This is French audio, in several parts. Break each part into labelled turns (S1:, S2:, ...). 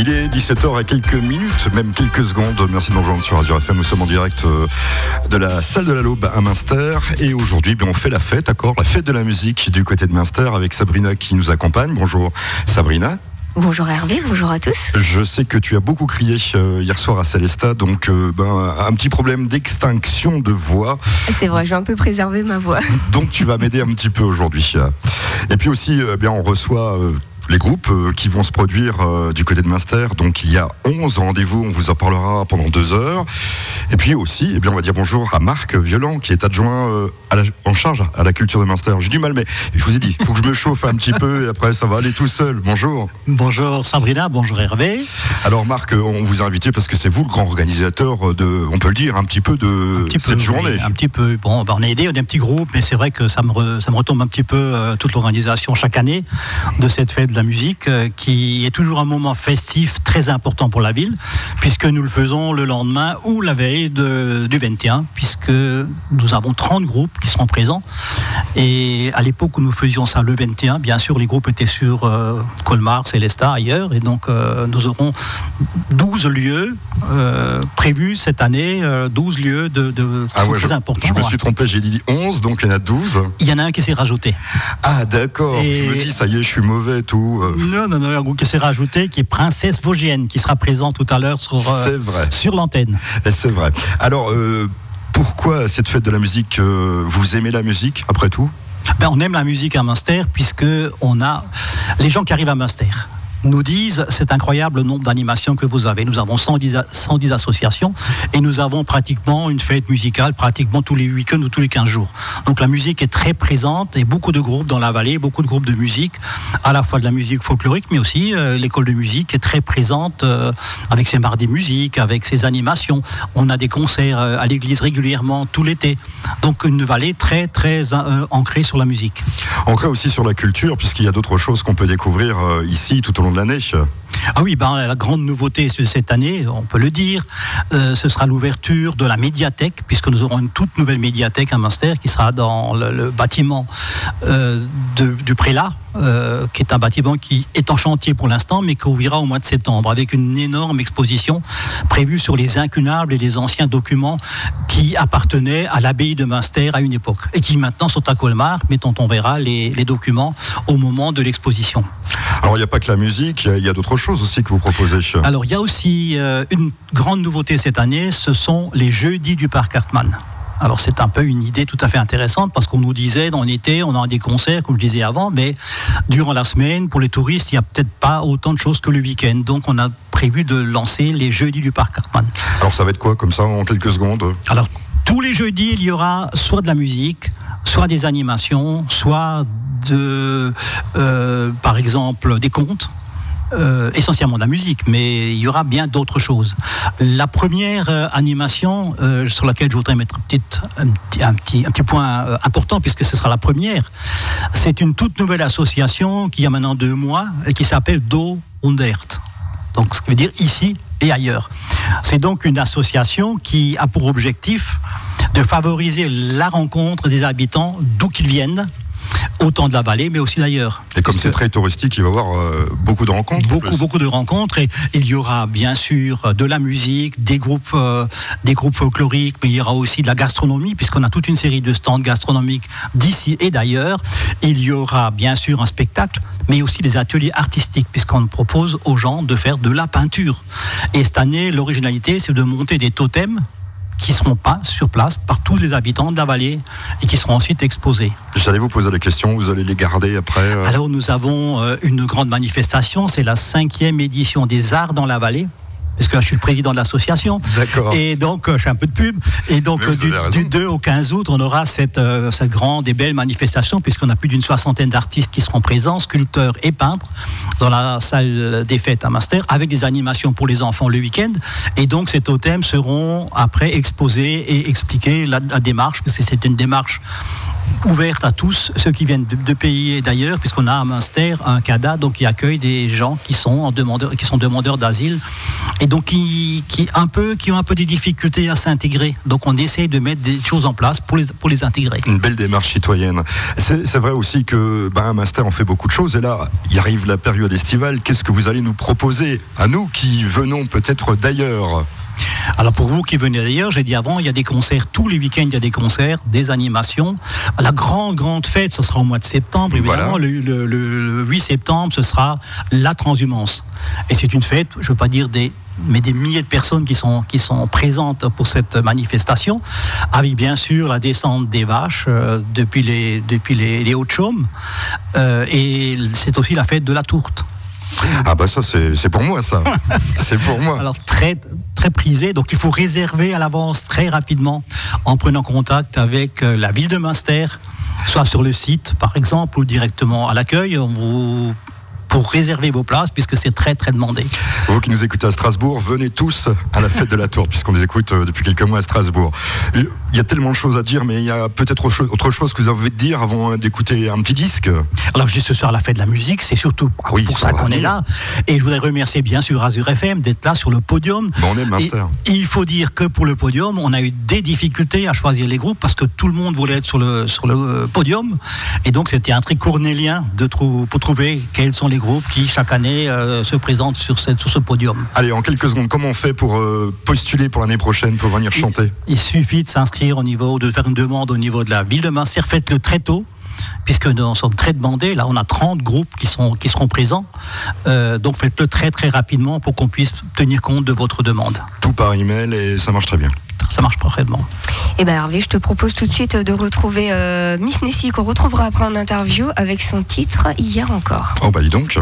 S1: Il est 17h à quelques minutes, même quelques secondes. Merci de nous rejoindre sur Radio FM. Nous sommes en direct euh, de la salle de la Laube à Münster. Et aujourd'hui, on fait la fête, d'accord? La fête de la musique du côté de Münster avec Sabrina qui nous accompagne. Bonjour Sabrina.
S2: Bonjour Hervé, bonjour à tous.
S1: Je sais que tu as beaucoup crié euh, hier soir à Célesta, donc euh, ben, un petit problème d'extinction de voix.
S2: C'est vrai, j'ai un peu préservé ma voix.
S1: Donc tu vas m'aider un petit peu aujourd'hui. Et puis aussi, bien, on reçoit les groupes euh, qui vont se produire euh, du côté de Munster. Donc il y a 11 rendez-vous, on vous en parlera pendant deux heures. Et puis aussi, eh bien, on va dire bonjour à Marc Violent, qui est adjoint euh, en charge à la culture de Munster. J'ai du mal, mais je vous ai dit, il faut que je me chauffe un petit peu et après ça va aller tout seul. Bonjour.
S3: Bonjour Sabrina, bonjour Hervé.
S1: Alors Marc, on vous a invité parce que c'est vous le grand organisateur de, on peut le dire, un petit peu de cette journée.
S3: un petit peu. Bon, ben, on est aidé, on est un petit groupe, mais c'est vrai que ça me, ça me retombe un petit peu toute l'organisation chaque année de cette fête la musique, euh, qui est toujours un moment festif très important pour la ville, puisque nous le faisons le lendemain ou la veille du 21, puisque nous avons 30 groupes qui seront présents. Et à l'époque où nous faisions ça le 21, bien sûr, les groupes étaient sur euh, Colmar, Célestat, ailleurs, et donc euh, nous aurons 12 lieux prévus cette année, 12 lieux de,
S1: ah très importants. Je me suis trompé, j'ai dit 11, donc il y en a 12.
S3: Il y en a un qui s'est rajouté.
S1: Ah d'accord, je me dis, ça y est, je suis mauvais, tout.
S3: Euh. Non, non, non, un groupe qui s'est rajouté, qui est Princesse Vosgienne, qui sera présent tout à l'heure sur, euh, sur l'antenne.
S1: C'est vrai. Alors, euh, pourquoi cette fête de la musique Vous aimez la musique, après tout?
S3: Ben, on aime la musique à Münster puisque on a les gens qui arrivent à Münster nous disent c'est incroyable le nombre d'animations que vous avez. Nous avons 110, 110, associations et nous avons pratiquement une fête musicale pratiquement tous les week-ends ou tous les 15 jours. Donc la musique est très présente et beaucoup de groupes dans la vallée, beaucoup de groupes de musique, à la fois de la musique folklorique mais aussi euh, l'école de musique est très présente euh, avec ses mardis musique, avec ses animations. On a des concerts euh, à l'église régulièrement tout l'été. Donc une vallée très très ancrée sur la musique.
S1: Ancrée aussi sur la culture puisqu'il y a d'autres choses qu'on peut découvrir ici tout au long de l'année.
S3: Ah oui, ben, la grande nouveauté cette année, on peut le dire, euh, ce sera l'ouverture de la médiathèque, puisque nous aurons une toute nouvelle médiathèque à Munster qui sera dans le, bâtiment euh, du prélat, euh, qui est un bâtiment qui est en chantier pour l'instant, mais qui ouvrira au mois de septembre, avec une énorme exposition prévue sur les incunables et les anciens documents qui appartenaient à l'abbaye de Münster à une époque, et qui maintenant sont à Colmar, mais dont on verra les, documents au moment de l'exposition.
S1: Alors il n'y a pas que la musique, il y a d'autres choses aussi que vous proposez.
S3: Alors il y a aussi euh, une grande nouveauté cette année, ce sont les jeudis du parc Hartmann. Alors c'est un peu une idée tout à fait intéressante parce qu'on nous disait dans l'été, on aura des concerts, comme je disais avant, mais durant la semaine, pour les touristes, il n'y a peut-être pas autant de choses que le week-end. Donc on a prévu de lancer les jeudis du parc Hartmann.
S1: Alors ça va être quoi comme ça en quelques secondes?
S3: Alors tous les jeudis, il y aura soit de la musique, soit des animations, soit de, euh, par exemple, des contes. Euh, essentiellement de la musique, mais il y aura bien d'autres choses. La première euh, animation euh, sur laquelle je voudrais mettre un petit, un petit, un petit, point important, puisque ce sera la première, c'est une toute nouvelle association qui a maintenant deux mois et qui s'appelle Do Undert. Donc, ce qui veut dire ici et ailleurs. C'est donc une association qui a pour objectif de favoriser la rencontre des habitants d'où qu'ils viennent autant de la vallée, mais aussi d'ailleurs.
S1: Et comme c'est très touristique, il va y avoir euh, beaucoup de rencontres.
S3: Beaucoup, beaucoup de rencontres. Et il y aura bien sûr de la musique, des groupes, euh, des groupes folkloriques, mais il y aura aussi de la gastronomie, puisqu'on a toute une série de stands gastronomiques d'ici et d'ailleurs. Il y aura bien sûr un spectacle, mais aussi des ateliers artistiques, puisqu'on propose aux gens de faire de la peinture. Et cette année, l'originalité, c'est de monter des totems qui ne seront pas sur place par tous les habitants de la vallée et qui seront ensuite exposés.
S1: J'allais vous poser la question, vous allez les garder après euh
S3: Alors nous avons euh, une grande manifestation, c'est la cinquième édition des Arts dans la vallée parce que je suis le président de l'association.
S1: D'accord.
S3: Et donc, euh, je fais un peu de pub. Et donc, du, 2 au 15 août, on aura cette, euh, cette grande et belle manifestation, puisqu'on a plus d'une soixantaine d'artistes qui seront présents, sculpteurs et peintres, dans la salle des fêtes à Master, avec des animations pour les enfants le week-end. Et donc, ces totems seront après exposés et expliqués la, la démarche, parce que c'est une démarche ouverte à tous ceux qui viennent de, pays et d'ailleurs, puisqu'on a à Münster un CADA donc qui accueille des gens qui sont qui sont demandeurs d'asile et donc qui, un peu qui ont un peu des difficultés à s'intégrer. Donc on essaie de mettre des choses en place pour les pour les intégrer.
S1: Une belle démarche citoyenne. C'est vrai aussi que ben, on fait beaucoup de choses et là il arrive la période estivale. Qu'est-ce que vous allez nous proposer à nous qui venons peut-être d'ailleurs?
S3: Alors pour vous qui venez d'ailleurs, j'ai dit avant, il y a des concerts tous les week-ends, il y a des concerts, des animations. La grande grande fête, ce sera au mois de septembre. Évidemment, le, 8 septembre, ce sera la transhumance. Et c'est une fête, je ne veux pas dire des mais des milliers de personnes qui sont, qui sont présentes pour cette manifestation, avec bien sûr la descente des vaches euh, depuis les, depuis les, les Hauts-de-Chaume. Euh, et c'est aussi la fête de la tourte.
S1: Ah bah ça c'est pour moi ça. c'est pour moi.
S3: Alors très très prisé, donc il faut réserver à l'avance très rapidement en prenant contact avec euh, la ville de Münster, soit sur le site par exemple ou directement à l'accueil. On vous pour réserver vos places puisque c'est très très demandé.
S1: Vous qui nous écoutez à Strasbourg, venez tous à la fête de la tour puisqu'on nous écoute euh, depuis quelques mois à Strasbourg. Il y a tellement de choses à dire, mais il y a peut-être autre chose que vous avez envie de dire avant d'écouter un petit disque.
S3: Alors je dis ce soir la fête de la musique, c'est surtout ah oui, pour ça, qu'on est là. Et je voudrais remercier bien sûr Azure FM d'être là sur le podium.
S1: Bon, on est master.
S3: il faut dire que pour le podium, on a eu des difficultés à choisir les groupes parce que tout le monde voulait être sur le, sur le euh, podium. Et donc c'était un tri cornélien de pour trouver quels sont les groupes qui chaque année euh, se présentent sur, cette, sur ce podium.
S1: Allez, en quelques secondes, comment on fait pour euh, postuler pour l'année prochaine, pour venir chanter?
S3: il, suffit de s'inscrire au niveau, de faire une demande au niveau de la ville de Mincer. Faites-le très tôt puisque nous sommes très demandés. Là, on a 30 groupes qui, sont, qui seront présents. Euh, donc faites-le très très rapidement pour qu'on puisse tenir compte de votre demande.
S1: Tout par email et ça marche très bien
S3: ça marche parfaitement.
S2: Eh bien Hervé, je te propose tout de suite de retrouver euh, Miss Nessie qu'on retrouvera après en interview avec son titre Hier encore.
S1: Oh bah dis donc.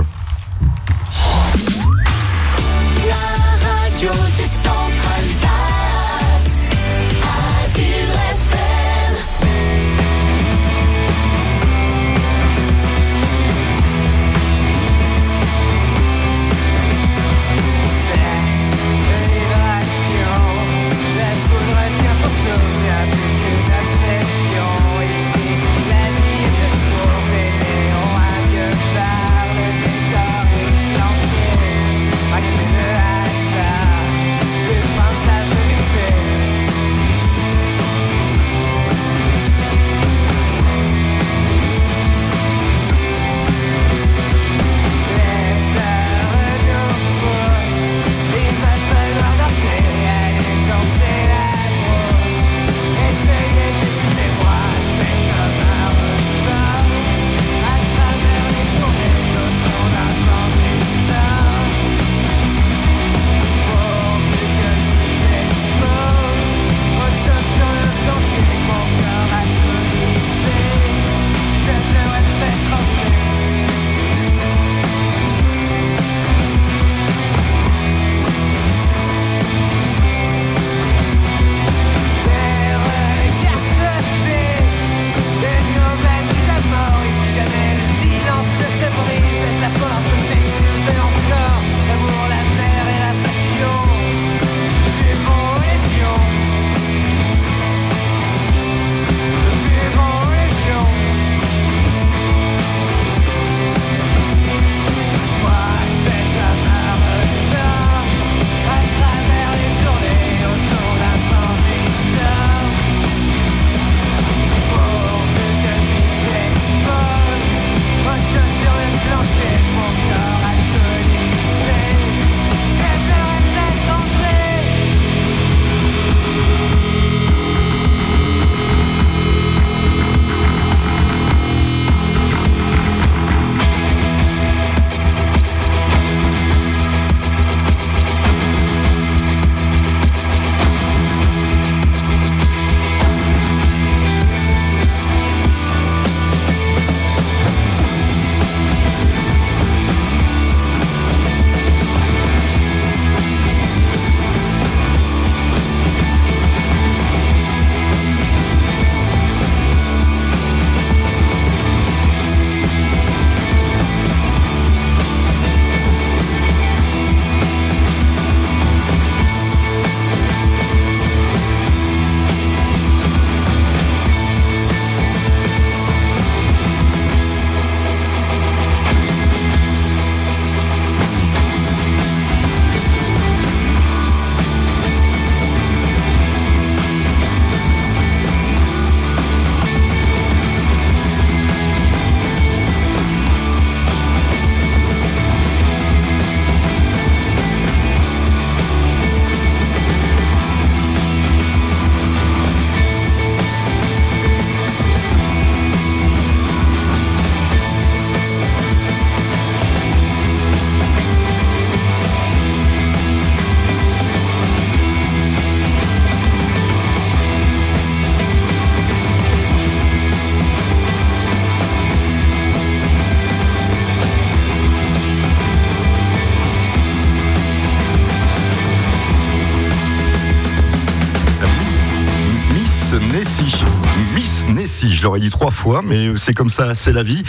S1: Fois, mais c'est comme ça, c'est la vie.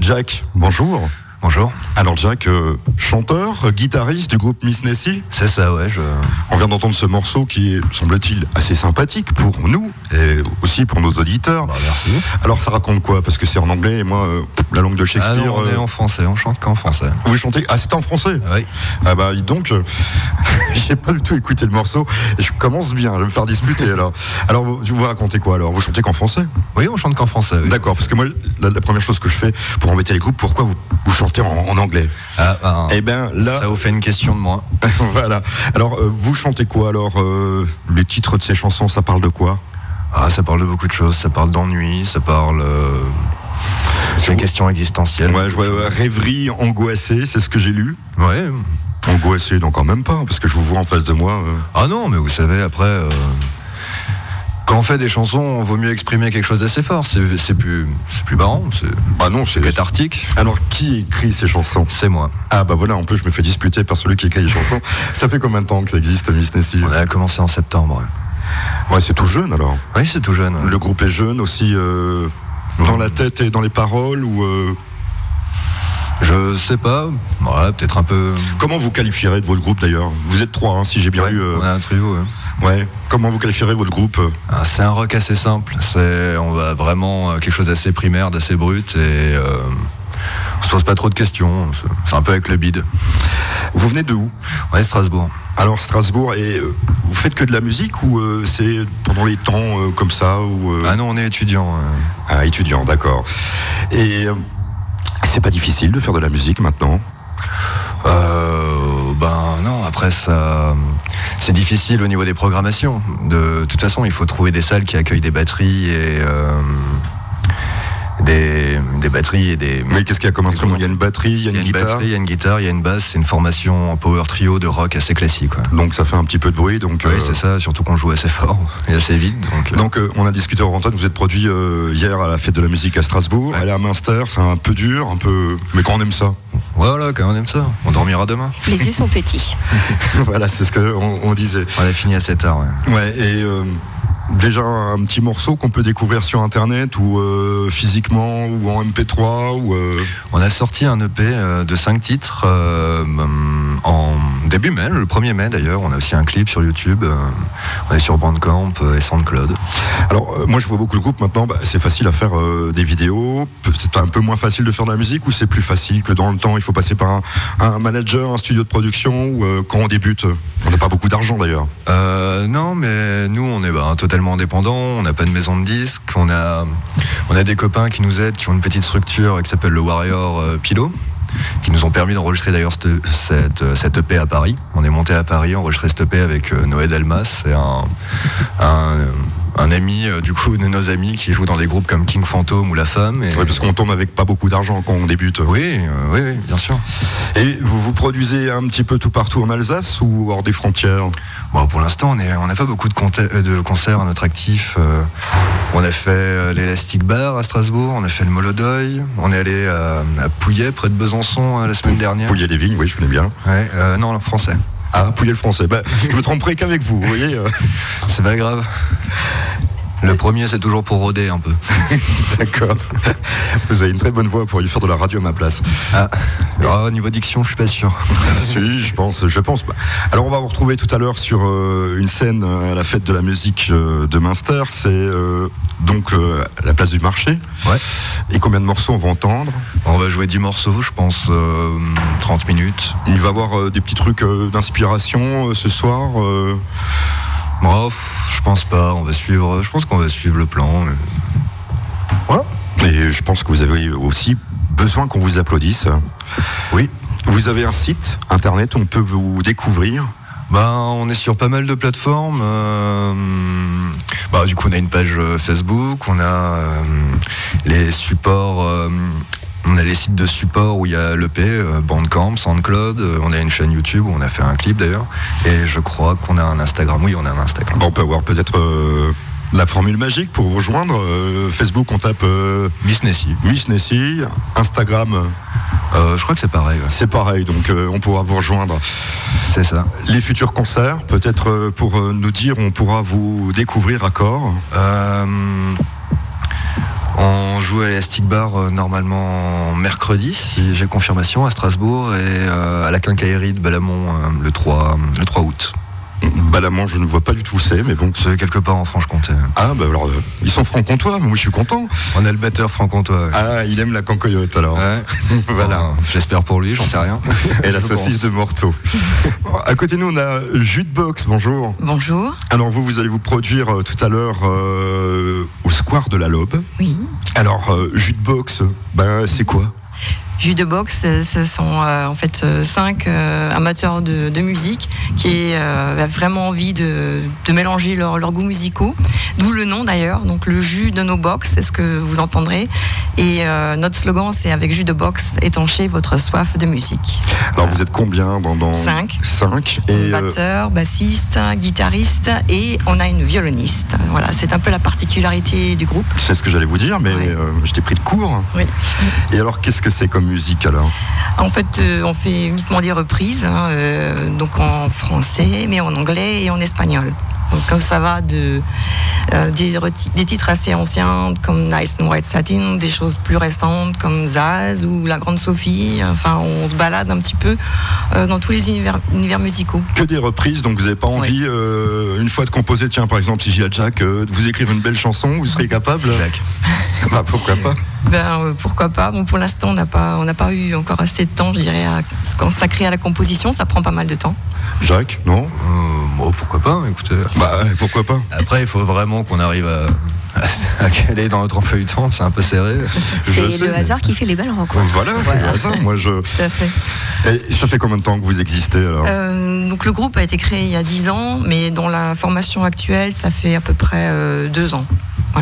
S1: Jack, bonjour.
S4: Bonjour.
S1: Alors Jack, euh, chanteur, guitariste du groupe Miss Nessie.
S4: C'est ça, ouais. Je...
S1: On vient d'entendre ce morceau qui est, semble-t-il, assez sympathique pour nous et aussi pour nos auditeurs.
S4: Bah, merci.
S1: Alors ça raconte quoi? Parce que c'est en anglais et moi, euh, la langue de
S4: Ah
S1: Shakespeare.
S4: non, on est
S1: euh,
S4: en français, on chante qu'en français.
S1: Vous chantez Ah, c'était en français?
S4: Oui.
S1: Ah bah donc, euh, j'ai pas du tout écouté le morceau et je commence bien, je vais me faire disputer alors. Alors vous, vous racontez quoi alors? Vous chantez qu'en français?
S4: Oui, on chante qu'en français. oui.
S1: D'accord, parce que moi, la, la première chose que je fais pour embêter les groupes, pourquoi vous, vous chantez en, en anglais
S4: Ah, ah,
S1: Eh ben là,
S4: ça vous fait une question de moi.
S1: voilà. Alors euh, vous chantez quoi alors euh, Les titres de ces chansons, ça parle de quoi?
S4: Ah, ça parle de beaucoup de choses. Ça parle d'ennui, ça parle. Euh... C'est une question existentielle.
S1: Ouais, je vois euh, rêverie angoissée, c'est ce que j'ai lu.
S4: Ouais.
S1: Angoissée, donc quand même pas, parce que je vous vois en face de moi. euh.
S4: Ah non, mais vous savez, après. Quand on fait des chansons, il vaut mieux exprimer quelque chose d'assez fort. C'est plus, c'est plus marrant, c'est
S1: Bah non, c'est.
S4: cathartique.
S1: Alors qui écrit ces chansons?
S4: C'est moi.
S1: Ah bah voilà, en plus je me fais disputer par celui qui écrit les chansons. Ça fait combien de temps que ça existe, Miss Nessie?
S4: On a commencé en septembre. ouais.
S1: C'est tout jeune alors.
S4: Oui, c'est tout jeune. ouais.
S1: Le groupe est jeune aussi euh, dans la tête et dans les paroles ou euh,
S4: Je sais pas. Ouais, peut-être un peu.
S1: comment vous qualifierez de votre groupe d'ailleurs? Vous êtes trois, hein, si j'ai bien
S4: Ouais,
S1: lu. euh,
S4: On a un trio. ouais.
S1: ouais. Comment vous qualifierez votre groupe?
S4: Ah, C'est un rock assez simple. C'est, on va vraiment euh, quelque chose d'assez primaire, d'assez brut et euh, on se pose pas trop de questions. C'est- un peu avec le bide.
S1: Vous venez de où?
S4: Ouais, Strasbourg.
S1: Alors Strasbourg et euh, vous faites que de la musique ou euh, c'est pendant les temps euh, comme ça ou euh,
S4: Ah non, on est étudiant.
S1: ah, étudiant, d'accord. Et euh, c'est pas difficile de faire de la musique maintenant.
S4: Euh, ben non, après ça, c'est difficile au niveau des programmations. De, toute façon, il faut trouver des salles qui accueillent des batteries et euh, des, des batteries et des.
S1: Mais qu'est-ce qu'il y a comme instrument? Il y a une batterie, il y a
S4: y
S1: une
S4: a une
S1: guitare.
S4: batterie, il y a une guitare, il y a une basse. C'est une formation en power trio de rock assez classique. quoi.
S1: Donc ça fait un petit peu de bruit. Donc,
S4: Oui,
S1: euh,
S4: c'est ça. Surtout qu'on joue assez fort et assez vite. Donc, euh,
S1: donc euh, on a discuté au antenne, vous êtes produit euh, hier à la fête de la musique à Strasbourg.
S4: Ouais.
S1: Elle est à Münster, c'est un peu dur, un peu. Mais quand on aime ça.
S4: voilà, quand on aime ça, on dormira demain.
S2: Les yeux sont petits.
S1: voilà, c'est ce qu'on on disait.
S4: On a fini assez tard. ouais.
S1: Ouais, et euh, déjà un petit morceau qu'on peut découvrir sur internet ou euh, physiquement ou en MP3 ou. euh,
S4: On a sorti un EP euh, de 5 titres euh, hum, en début mai, le 1er mai d'ailleurs. On a aussi un clip sur YouTube. on est sur Bandcamp et SoundCloud.
S1: Alors, moi je vois beaucoup le groupe maintenant, bah, c'est facile à faire des vidéos, c'est un peu moins facile de faire de la musique ou c'est plus facile que dans le temps, il faut passer par un, un manager, un studio de production ou quand on débute, on n'a pas beaucoup d'argent d'ailleurs.
S4: Non, mais nous, on est bah, totalement indépendants. On n'a pas de maison de disques. On a, on a des copains qui nous aident, qui ont une petite structure qui s'appelle le Warrior euh, Pilo, qui nous ont permis d'enregistrer d'ailleurs cette, cette, euh, cette EP à Paris. On est monté à Paris, enregistré cette EP avec euh, Noé Delmas. Un, un, un ami, euh, du coup, de nos amis qui joue dans des groupes comme King Phantom ou La Femme. Et...
S1: Ouais, parce qu'on tombe avec pas beaucoup d'argent quand on débute.
S4: Oui, euh, oui, oui, bien sûr.
S1: Et vous vous produisez un petit peu tout partout en Alsace ou hors des frontières?
S4: Bon, pour l'instant, on n'a pas beaucoup de, euh, de concerts à notre actif. euh, on a fait l'Elastic Bar à Strasbourg, on a fait le Molodoy, on est allé à, à Pouillet, près de Besançon, la semaine dernière.
S1: Pouillet des vignes, oui, je connais bien.
S4: Ouais, euh, non, français.
S1: Ah, Pouillet le français. Bah, je me tromperai qu'avec vous, vous voyez. euh.
S4: C'est pas grave. Le premier, c'est toujours pour rôder un peu.
S1: D'accord. Vous avez une très bonne voix pour y faire de la radio à ma place.
S4: Ah, Ah, au niveau diction, je suis pas sûr.
S1: si, je pense, je pense. Alors, on va vous retrouver tout à l'heure sur euh, une scène euh, à la fête de la musique euh, de Münster. C'est euh, donc la place du marché.
S4: Ouais.
S1: Et combien de morceaux on va entendre?
S4: On va jouer 10 morceaux, je pense, euh, 30 minutes.
S1: Il va y avoir des petits trucs d'inspiration ce soir.
S4: Bon, pff, je pense pas, on va suivre, je pense qu'on va suivre le plan. mais- Voilà.
S1: Et je pense que vous avez aussi besoin qu'on vous applaudisse.
S4: Oui.
S1: Vous avez un site internet où on peut vous découvrir?
S4: Ben, on est sur pas mal de plateformes. euh, bah, du coup, on a une page euh, Facebook, on a euh, les supports, euh, on a les sites de support où il y a l'EP, euh, Bandcamp, SoundCloud. euh, on a une chaîne YouTube où on a fait un clip d'ailleurs. Et je crois qu'on a un Instagram. Oui, on a un Instagram.
S1: Bon, on peut avoir peut-être euh, la formule magique pour vous rejoindre. Euh, Facebook, on tape euh,
S4: Miss Nessie.
S1: Miss Nessie. Instagram,
S4: Euh, je crois que c'est pareil. ouais.
S1: c'est pareil, donc on pourra vous rejoindre.
S4: C'est ça.
S1: Les futurs concerts, peut-être pour nous dire, on pourra vous découvrir à corps.
S4: On joue à l'Elastic Bar euh, normalement mercredi, si j'ai confirmation, à Strasbourg, et euh, à la quincaillerie de Balamont euh, le, 3, le 3 août.
S1: Balamont, je ne vois pas du tout où c'est, mais bon.
S4: C'est quelque part en Franche-Comté.
S1: Ah, bah alors, euh, ils sont franc-comtois, moi je suis content.
S4: On a le batteur franc-comtois.
S1: Ah, il aime la cancoyote alors.
S4: Ouais.
S1: Voilà.
S4: Enfin, J'espère pour lui, j'en sais rien.
S1: Et la saucisse
S4: pense.
S1: de Morteau. À côté de nous, on a Jukebox, bonjour.
S5: Bonjour.
S1: Alors vous, vous allez vous produire euh, tout à l'heure euh, au Square de la Lobe.
S5: Oui.
S1: Alors, euh, Jukebox, ben, c'est quoi?
S5: Jus de boxe, euh, ce sont euh, en fait euh, cinq euh, amateurs de, de musique qui ont vraiment envie de, de mélanger leurs goûts musicaux. D'où le nom d'ailleurs. Donc le jus de nos box, c'est ce que vous entendrez. Et notre slogan, c'est avec jus de boxe, étanchez votre soif de musique.
S1: Alors vous êtes combien dans, dans...
S5: Cinq.
S1: Cinq. Et
S5: Batteur, bassiste, guitariste et on a une violoniste. Voilà, c'est un peu la particularité du groupe.
S1: c'est ce que j'allais vous dire, mais euh, je t'ai pris de court.
S5: Oui.
S1: Et alors, qu'est-ce que c'est comme musique alors
S5: En fait, euh, on fait uniquement des reprises, hein, euh, donc en français, mais en anglais et en espagnol. Donc comme ça va de euh, des, des titres assez anciens comme Nice and White Satin, des choses plus récentes comme Zaz ou La Grande Sophie. Enfin, on se balade un petit peu euh, dans tous les univers, univers musicaux.
S1: Que des reprises, donc vous n'avez pas envie, euh, une fois de composer, tiens, par exemple, si j'ai à Jack, euh, de vous écrire une belle chanson, vous serez capable
S4: Jacques.
S1: Bah, pourquoi pas
S5: Ben, euh, pourquoi pas Bon, pour l'instant, on n'a pas, on n'a pas eu encore assez de temps, je dirais, à se consacrer à la composition. Ça prend pas mal de temps.
S1: Jacques, non
S4: Euh, bon, pourquoi pas, écoutez.
S1: Bah, ouais, pourquoi pas
S4: Après, il faut vraiment qu'on arrive à, à, à caler dans notre emploi du temps, c'est un peu serré.
S2: C'est
S1: sais,
S2: le
S1: mais-
S2: hasard qui fait les belles rencontres.
S1: Voilà, c'est le hasard. Moi, je...
S5: Tout à fait.
S1: Et ça fait combien de temps que vous existez alors?
S5: Euh, donc le groupe a été créé il y a 10 ans, mais dans la formation actuelle, ça fait à peu près euh, deux ans.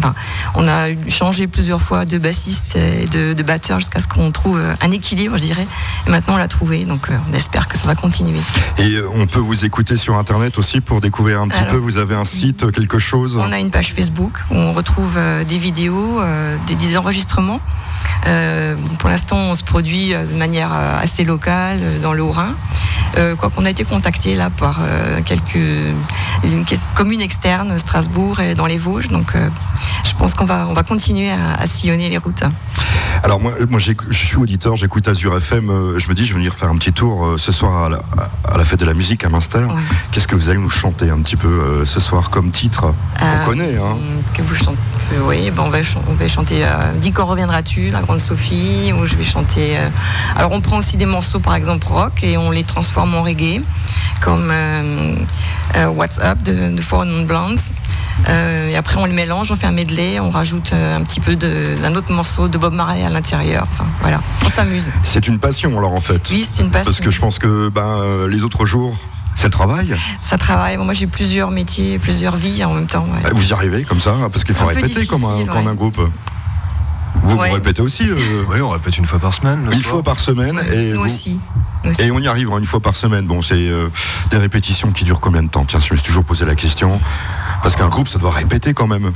S5: Voilà. On a changé plusieurs fois de bassiste et de, de batteur jusqu'à ce qu'on trouve euh, un équilibre, je dirais. Et maintenant, on l'a trouvé, donc euh, on espère que ça va continuer.
S1: Et euh, on peut vous écouter sur Internet aussi pour découvrir un petit
S5: Alors,
S1: peu. Vous avez un site, quelque chose
S5: On a une page Facebook où on retrouve des vidéos, des, des enregistrements. Euh, pour l'instant, on se produit de manière assez locale dans le Haut-Rhin. Euh, quoi qu'on a été contacté là par euh, quelques une que- communes externes, Strasbourg et dans les Vosges. Donc, je pense qu'on va on va continuer à, à sillonner les routes.
S1: Alors moi, je suis auditeur, j'écoute Azure FM. euh, je me dis, je vais venir faire un petit tour euh, ce soir à la, à la fête de la musique à Münster.
S5: Ouais.
S1: Qu'est-ce que vous allez nous chanter un petit peu euh, ce soir comme titre? On connaît, hein
S5: Que vous chantez, que- oui, ben on va, ch- on va chanter euh, Dis quand reviendras-tu, La Grande Sophie, ou je vais chanter. euh, alors on prend aussi des morceaux par exemple rock et on les transforme en reggae, comme euh, euh, What's Up de, de Four Non Blondes. Euh, et après on les mélange, on fait un medley, on rajoute euh, un petit peu d'un autre morceau de Bob Marley à l'intérieur. Enfin voilà, on s'amuse.
S1: C'est une passion alors en fait.
S5: Oui, c'est une passion.
S1: Parce que je pense que ben, euh, les autres jours, c'est le travail.
S5: Ça travaille. Bon, moi j'ai plusieurs métiers, plusieurs vies en même temps. ouais.
S1: Euh, Vous y arrivez comme ça Parce qu'il faut répéter comme un, comme
S5: ouais.
S1: un groupe. Vous,
S5: Ouais.
S1: vous répétez aussi euh,
S4: Oui, on répète une fois par semaine.
S1: une fois par semaine. et,
S5: Nous
S1: vous-
S5: aussi.
S1: Et on y arrive en une fois par semaine. Bon, c'est euh, des répétitions qui durent combien de temps? Tiens, je me suis toujours posé la question. Parce qu'un groupe, ça doit répéter quand même.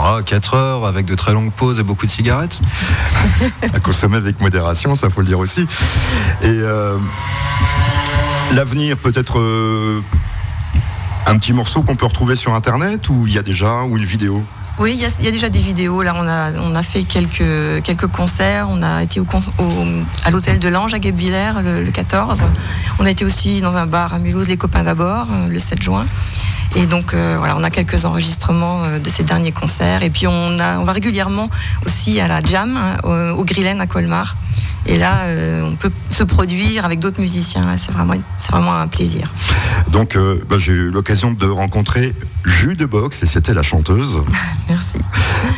S4: Ah, 4 heures avec de très longues pauses et beaucoup de cigarettes.
S1: à consommer avec modération, ça faut le dire aussi. Et euh, l'avenir, peut-être euh, un petit morceau qu'on peut retrouver sur Internet ou il y a déjà ou une vidéo?
S5: Oui, il y, a- déjà des vidéos. Là, on a, fait quelques, concerts. On a été à l'hôtel de l'Ange à Guebwiller le, le 14. On a été aussi dans un bar à Mulhouse, les copains d'abord, euh, le 7 juin. Et donc, euh, voilà, on a quelques enregistrements euh, de ces derniers concerts. Et puis, on, a, on va régulièrement aussi à la Jam, hein, au, au Grillen à Colmar. Et là, euh, on peut se produire avec d'autres musiciens. C'est vraiment, c'est vraiment un plaisir.
S1: Donc euh, bah, j'ai eu l'occasion de rencontrer Jules de Box et c'était la chanteuse.
S5: Merci.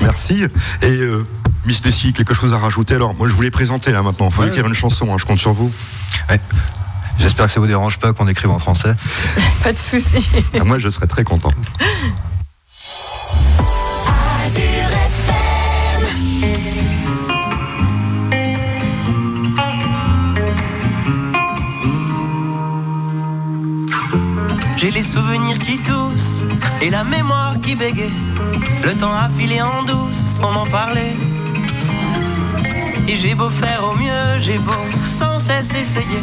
S1: Merci. Et euh, Miss Lucie, quelque chose à rajouter? Alors moi je voulais présenter là maintenant. Il faut
S4: Ouais.
S1: écrire une chanson, hein, je compte sur vous.
S4: J'espère que ça vous dérange pas qu'on écrive en français.
S5: Pas de souci.
S1: Ah, moi je serais très content.
S6: J'ai les souvenirs qui toussent et la mémoire qui bégaye. Le temps a filé en douce sans m'en parler. Et j'ai beau faire au mieux, j'ai beau sans cesse essayer.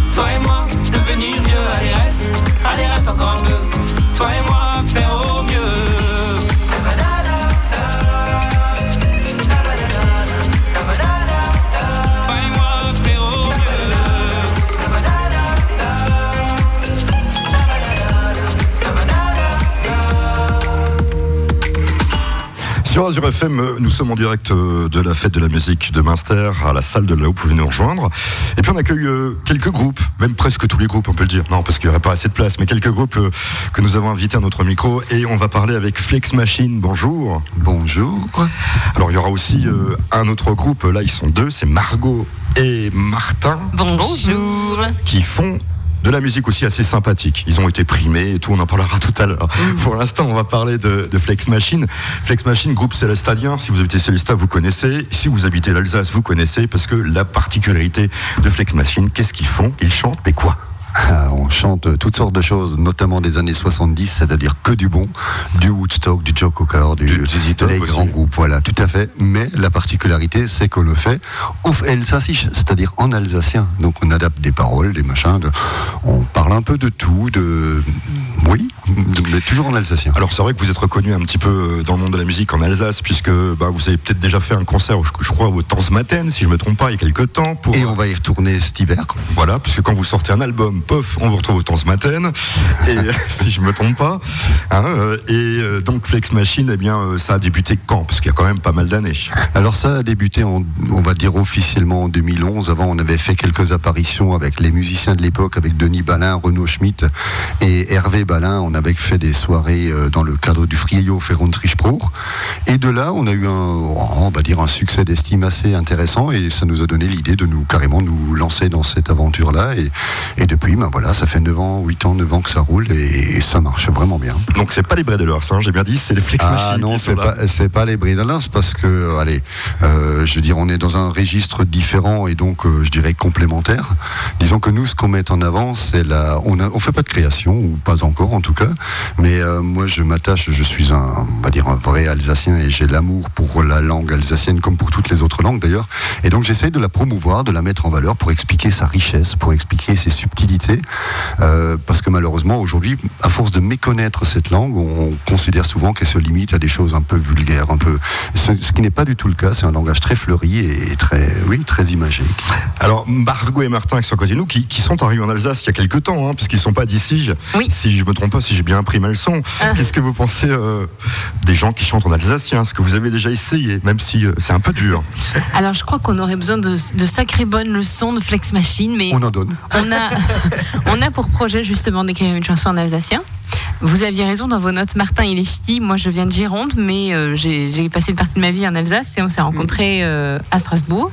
S6: Toi et moi, devenir vieux, allez reste, allez reste encore un peu. Toi et moi, faire au mieux.
S1: Azure FM, euh, nous sommes en direct euh, de la fête de la musique de Münster à la salle de là où vous pouvez nous rejoindre. Et puis on accueille euh, quelques groupes, même presque tous les groupes, on peut le dire. Non, parce qu'il n'y aurait pas assez de place, mais quelques groupes que nous avons invités à notre micro. Et on va parler avec Flex Machine. Bonjour.
S4: Bonjour.
S1: Alors il y aura aussi un autre groupe, là ils sont deux, c'est Margot et Martin
S7: Bonjour.
S1: qui font de la musique aussi assez sympathique. Ils ont été primés et tout, on en parlera tout à l'heure. Pour l'instant, on va parler de, de Flex Machine. Flex Machine, groupe célestadien. Si vous habitez Célestat, vous connaissez. Si vous habitez l'Alsace, vous connaissez. Parce que la particularité de Flex Machine, qu'est-ce qu'ils font? Ils chantent, mais quoi?
S8: On chante toutes sortes de choses, notamment des années 70, c'est-à-dire que du bon, du Woodstock, du Joe Cocker, du,
S1: Du aussi.
S8: grands groupes, voilà, tout à fait. Mais la particularité, c'est qu'on le fait auf Elsassisch, c'est-à-dire en alsacien. Donc on adapte des paroles, des machins, de- on parle un peu de tout, de, oui, mais toujours en alsacien.
S1: Alors c'est vrai que vous êtes reconnu un petit peu euh, dans le monde de la musique en Alsace, puisque bah, vous avez peut-être déjà fait un concert, je, crois, au Maten, si je me trompe pas, il y a quelques temps. Pour,
S8: Et on va y retourner cet hiver.
S1: Voilà, puisque quand vous sortez un album, pof, on vous retrouve au temps ce matin, et si je me trompe pas. hein, euh, et euh, donc Flex Machine, eh bien, euh, ça a débuté quand? Parce qu'il y a quand même pas mal d'années.
S8: Alors ça a débuté, en, on va dire officiellement en 2011. Avant, on avait fait quelques apparitions avec les musiciens de l'époque, avec Denis Balin, Renaud Schmitt et Hervé Balin. On avait fait des soirées euh, dans le cadre du Frio Ferrontrich-Pro. Et de là, on a eu un, on va dire un succès d'estime assez intéressant et ça nous a donné l'idée de nous carrément nous lancer dans cette aventure-là. Et depuis, ben voilà, ça fait 9 ans, 8 ans, 9 ans que ça roule et, et ça marche vraiment bien.
S1: Donc c'est pas les Bredelers, hein, j'ai bien dit, c'est les Flex
S8: Ah non, c'est pas, pas les Bridalins, parce que, allez, euh, je veux dire, on est dans un registre différent et donc, euh, je dirais, complémentaire. Disons que nous, ce qu'on met en avant, c'est la. On, a, on fait pas de création, ou pas encore en tout cas, mais euh, moi, je m'attache, je suis un, on va dire, un vrai Alsacien et j'ai l'amour pour la langue alsacienne, comme pour toutes les autres langues d'ailleurs. Et donc, j'essaye de la promouvoir, de la mettre en valeur pour expliquer sa richesse, pour expliquer ses subtilités euh, parce que malheureusement aujourd'hui, à force de méconnaître cette langue, on considère souvent qu'elle se limite à des choses un peu vulgaires, un peu. Ce, ce qui n'est pas du tout le cas. C'est un langage très fleuri et très, oui, très imagé.
S1: Alors, Margot et Martin qui sont à côté de nous, qui, qui sont arrivés en Alsace il y a quelques temps, hein, puisqu'ils sont pas d'ici.
S9: Oui.
S1: Si je me trompe pas, si j'ai bien appris ma leçon.
S9: Ah.
S1: Qu'est-ce que vous pensez euh, des gens qui chantent en alsacien? Est-ce que vous avez déjà essayé, même si euh, c'est un peu dur?
S9: Alors je crois qu'on aurait besoin de, de sacrées bonnes leçons de Flex Machine, mais
S8: On en donne.
S9: on a, on a pour projet justement d'écrire une chanson en alsacien. Vous aviez raison dans vos notes, Martin il est ch'ti. Moi je viens de Gironde, mais euh, j'ai passé une partie de ma vie en Alsace et on s'est rencontrés euh, à Strasbourg.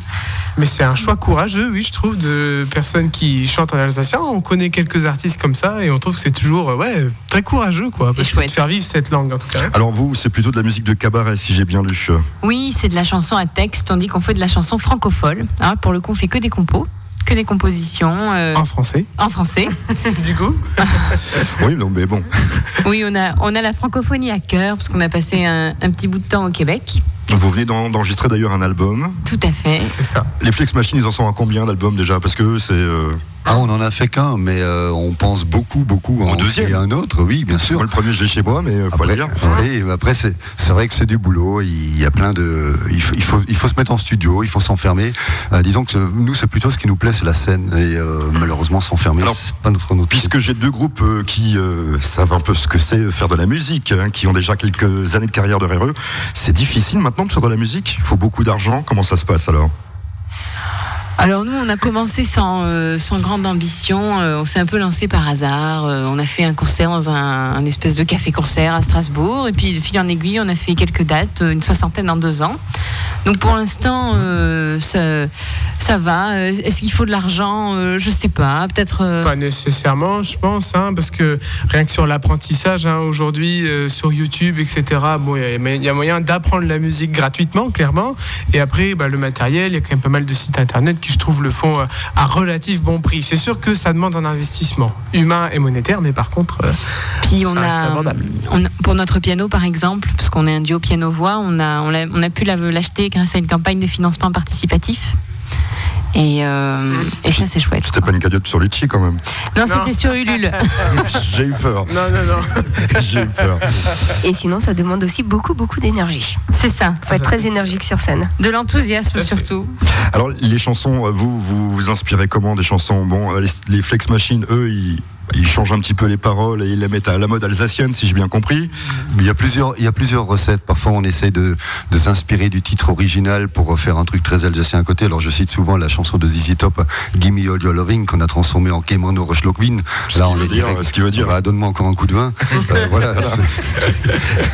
S10: Mais c'est un choix courageux, oui, je trouve, de personnes qui chantent en alsacien. On connaît quelques artistes comme ça et on trouve que c'est toujours euh, ouais, très courageux, quoi. Parce que de faire vivre cette langue, en tout cas.
S1: Alors vous, c'est plutôt de la musique de cabaret, si j'ai bien lu.
S9: Oui, c'est de la chanson à texte, on dit qu'on fait de la chanson francophone. Hein, pour le coup, on fait que des compos, que des compositions euh,
S10: En français,
S9: en français.
S10: du coup.
S1: Oui, non, mais bon.
S9: Oui, on a, on a la francophonie à cœur, parce qu'on a passé un, un petit bout de temps au Québec.
S1: Vous venez d'en- d'enregistrer d'ailleurs un album.
S9: Tout à fait.
S10: C'est ça.
S1: Les Flex Machines, ils en sont à combien d'albums déjà? Parce que c'est. euh,
S8: Ah, on en a fait qu'un, mais euh, on pense beaucoup, beaucoup
S1: Au
S8: en
S1: deuxième
S8: créer un autre, oui, bien sûr.
S1: Moi, le premier, je l'ai chez moi, mais euh, faut
S8: Après,
S1: dire.
S8: oui, mais après c'est c'est vrai que c'est du boulot. Il y a plein de, il faut, il faut, il faut se mettre en studio, il faut s'enfermer. Euh, disons que nous, c'est plutôt ce qui nous plaît, c'est la scène. Et euh, malheureusement, s'enfermer,
S1: Alors,
S8: c'est pas notre notre.
S1: Puisque j'ai deux groupes qui savent un peu ce que c'est faire de la musique, hein, qui ont déjà quelques années de carrière derrière eux, c'est difficile maintenant de faire de la musique. Il faut beaucoup d'argent. Comment ça se passe alors?
S9: Alors nous, on a commencé sans, euh, grande ambition. Euh, on s'est un peu lancé par hasard. Euh, on a fait un concert dans un, espèce de café-concert à Strasbourg. Et puis, de fil en aiguille, on a fait quelques dates, une soixantaine en deux ans. Donc pour l'instant, ça, va. Est-ce qu'il faut de l'argent? Je sais pas. Peut-être...
S10: Pas nécessairement, je pense, hein, parce que rien que sur l'apprentissage, hein, aujourd'hui, sur YouTube, etc., bon, il y a- il y, a moyen d'apprendre la musique gratuitement, clairement. Et après, bah, le matériel, il y a quand même pas mal de sites internet qui, je trouve, le font euh, à relatif bon prix. C'est sûr que ça demande un investissement humain et monétaire, mais par contre, euh,
S9: Puis on
S10: Ça reste
S9: a,
S10: abordable.
S9: on a- pour notre piano par exemple, parce qu'on est un duo piano-voix, on a, on, on a pu la- l'acheter grâce à une campagne de financement participatif. Et, euh, et ça c'est chouette.
S1: C'était pas une cagnotte sur Litchi quand même.
S9: Non,
S10: Non.
S9: c'était sur Ulule.
S1: j'ai eu peur.
S10: non, non, non.
S1: J'ai eu peur.
S2: Et sinon, ça demande aussi beaucoup, beaucoup d'énergie.
S9: c'est ça.
S2: faut être très énergique sur scène.
S9: De l'enthousiasme surtout.
S1: Alors les chansons, euh, vous vous, vous inspirez comment des chansons? Bon, euh, les, les Flex Machines, eux, ils, ils changent un petit peu les paroles et ils les mettent à la mode alsacienne, si j'ai bien compris.
S8: Il y a plusieurs, il y a plusieurs recettes. Parfois, on essaye de, de s'inspirer du titre original pour faire un truc très alsacien à côté. Alors, je cite souvent la chanson de ZZ Top, Gimme All Your Loving, qu'on a transformé en Kemono Rushlokwin.
S1: Ce qui veut dire- ce qui veut dire-
S8: Bah, donne-moi encore un coup de vin. Euh, voilà.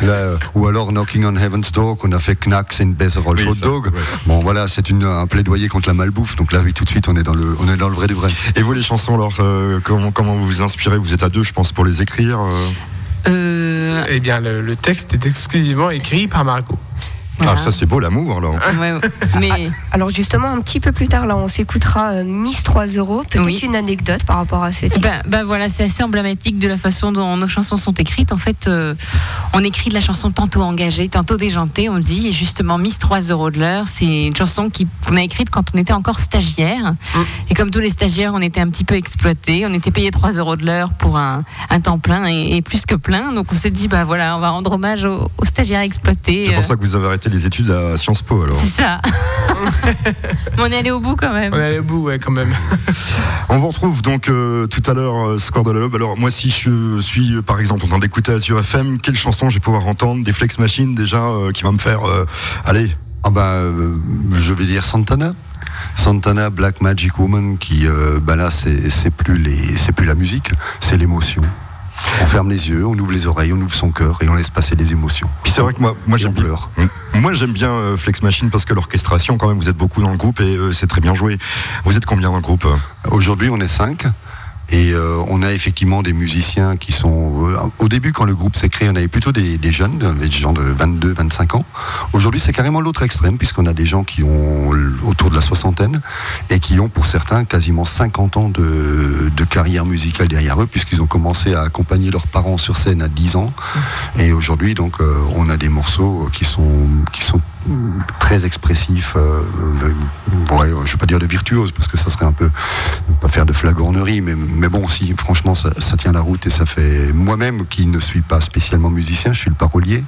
S8: Là, euh, ou alors Knocking on Heaven's Door, qu'on a fait Knacks and Better All
S1: Oui,
S8: Dog.
S1: ouais.
S8: Bon, voilà, c'est un plaidoyer contre la malbouffe. Donc là, oui, tout de suite, on est dans le, on est dans le vrai du vrai.
S1: Et vous les chansons, alors euh, comment comment vous vous inspirez Vous êtes à deux, je pense, pour les écrire. euh.
S9: Euh,
S10: Eh bien, le, le texte est exclusivement écrit par Margot.
S9: Voilà.
S1: Ah, ça c'est beau l'amour.
S9: Ouais, ouais. Mais
S2: Alors justement, un petit peu plus tard, là, on s'écoutera euh, Miss 3 euros. Peut-être
S9: Oui.
S2: une anecdote par rapport à ce titre.
S9: Ben, ben voilà, c'est assez emblématique de la façon dont nos chansons sont écrites. En fait, euh, on écrit de la chanson tantôt engagée, tantôt déjantée. On dit, et justement, Miss 3 euros de l'heure, c'est une chanson qui- qu'on a écrite quand on était encore stagiaire. Et comme tous les stagiaires, on était un petit peu exploités. On était payé 3 euros de l'heure pour un, un temps plein et, et plus que plein. Donc on s'est dit, bah voilà, on va rendre hommage aux, aux stagiaires exploités.
S1: C'est pour
S9: Euh,
S1: ça que vous avez arrêté les études à Sciences Po alors.
S9: c'est ça. Mais on est allé au bout quand même.
S10: On est allé au bout, ouais, quand même.
S1: On vous retrouve donc euh, tout à l'heure, euh, Square de la Lobe. Alors moi si je suis euh, par exemple en train d'écouter Azure FM, quelle chanson je vais pouvoir entendre? Des Flex Machines déjà euh, qui va me faire euh, allez
S8: Ah bah, euh, je vais dire Santana. Santana, Black Magic Woman, qui, euh, bah là, c'est c'est plus les, c'est plus la musique, c'est l'émotion. On ferme les yeux, on ouvre les oreilles, on ouvre son cœur et on laisse passer les émotions.
S1: Puis c'est vrai que moi, moi j'aime bien. Moi j'aime bien euh, Flex Machine parce que l'orchestration quand même vous êtes beaucoup dans le groupe et euh, c'est très bien joué. Vous êtes combien dans le groupe euh?
S8: Aujourd'hui, on est cinq. Et euh, on a effectivement des musiciens qui sont... euh, au début, quand le groupe s'est créé, on avait plutôt des, des jeunes, des gens de 22, 25 ans. Aujourd'hui, c'est carrément l'autre extrême, puisqu'on a des gens qui ont autour de la soixantaine et qui ont, pour certains, quasiment 50 ans de, de carrière musicale derrière eux, puisqu'ils ont commencé à accompagner leurs parents sur scène à 10 ans. Et aujourd'hui, donc, euh, on a des morceaux qui sont, qui sont très expressif. euh, euh, ouais, je ne vais pas dire de virtuose parce que ça serait un peu pas faire de flagornerie, mais, mais bon, si franchement ça, ça tient la route et ça fait moi-même qui ne suis pas spécialement musicien, je suis le parolier.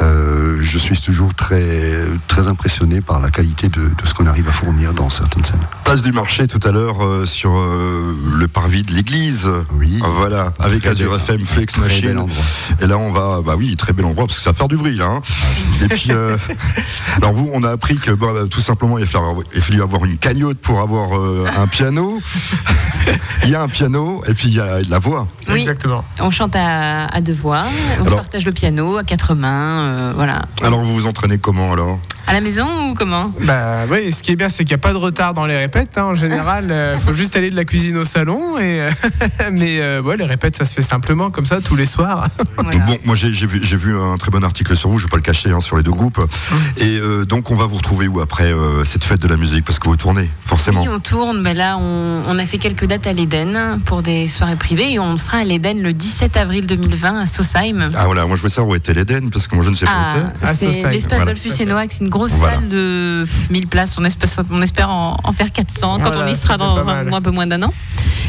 S8: euh, je suis toujours très très impressionné par la qualité de, de ce qu'on arrive à fournir dans certaines scènes.
S1: Place du marché tout à l'heure euh, sur le parvis de l'église.
S8: Oui.
S1: Ah, Voilà, avec Azure FM Flex Machine. Et là, on va, bah oui, très bel endroit parce que ça va faire du bruit là. hein. Et puis, euh, alors vous, on a appris que bah, tout simplement, il a fallu, il a fallu avoir une cagnotte pour avoir euh, un piano. il y a un piano et puis il y a de la voix.
S7: Oui.
S10: Exactement.
S7: On chante à, à deux voix, on se partage le piano à quatre mains, euh, voilà.
S1: Alors vous vous entraînez comment alors?
S7: À la maison ou comment?
S10: Bah oui, ce qui est bien, c'est qu'il n'y a pas de retard dans les répètes. hein. En général, il faut juste aller de la cuisine au salon. Et, euh, mais euh, ouais, les répètes, ça se fait simplement comme ça tous les soirs.
S7: Voilà.
S1: Bon, moi j'ai vu, un très bon article sur vous, je vais pas le cacher, hein, sur les deux groupes. Et euh, donc on va vous retrouver où après euh, cette fête de la musique? Parce que vous tournez, forcément.
S7: Oui, on tourne. Ben là, on, on a fait quelques dates à l'Éden pour des soirées privées et on sera à l'Éden le 17 avril 2020 à Sausheim.
S1: Ah voilà, moi je veux savoir où était l'Éden, parce que moi je ne sais pas où
S7: Ah,
S1: c'est.
S7: L'espace
S1: voilà.
S7: Dolphus et Noack, c'est une grosse
S1: Voilà.
S7: salle de 1000 places. On espère, on espère en, en faire 400 quand
S10: Voilà,
S7: on y sera dans un, un peu moins d'un an.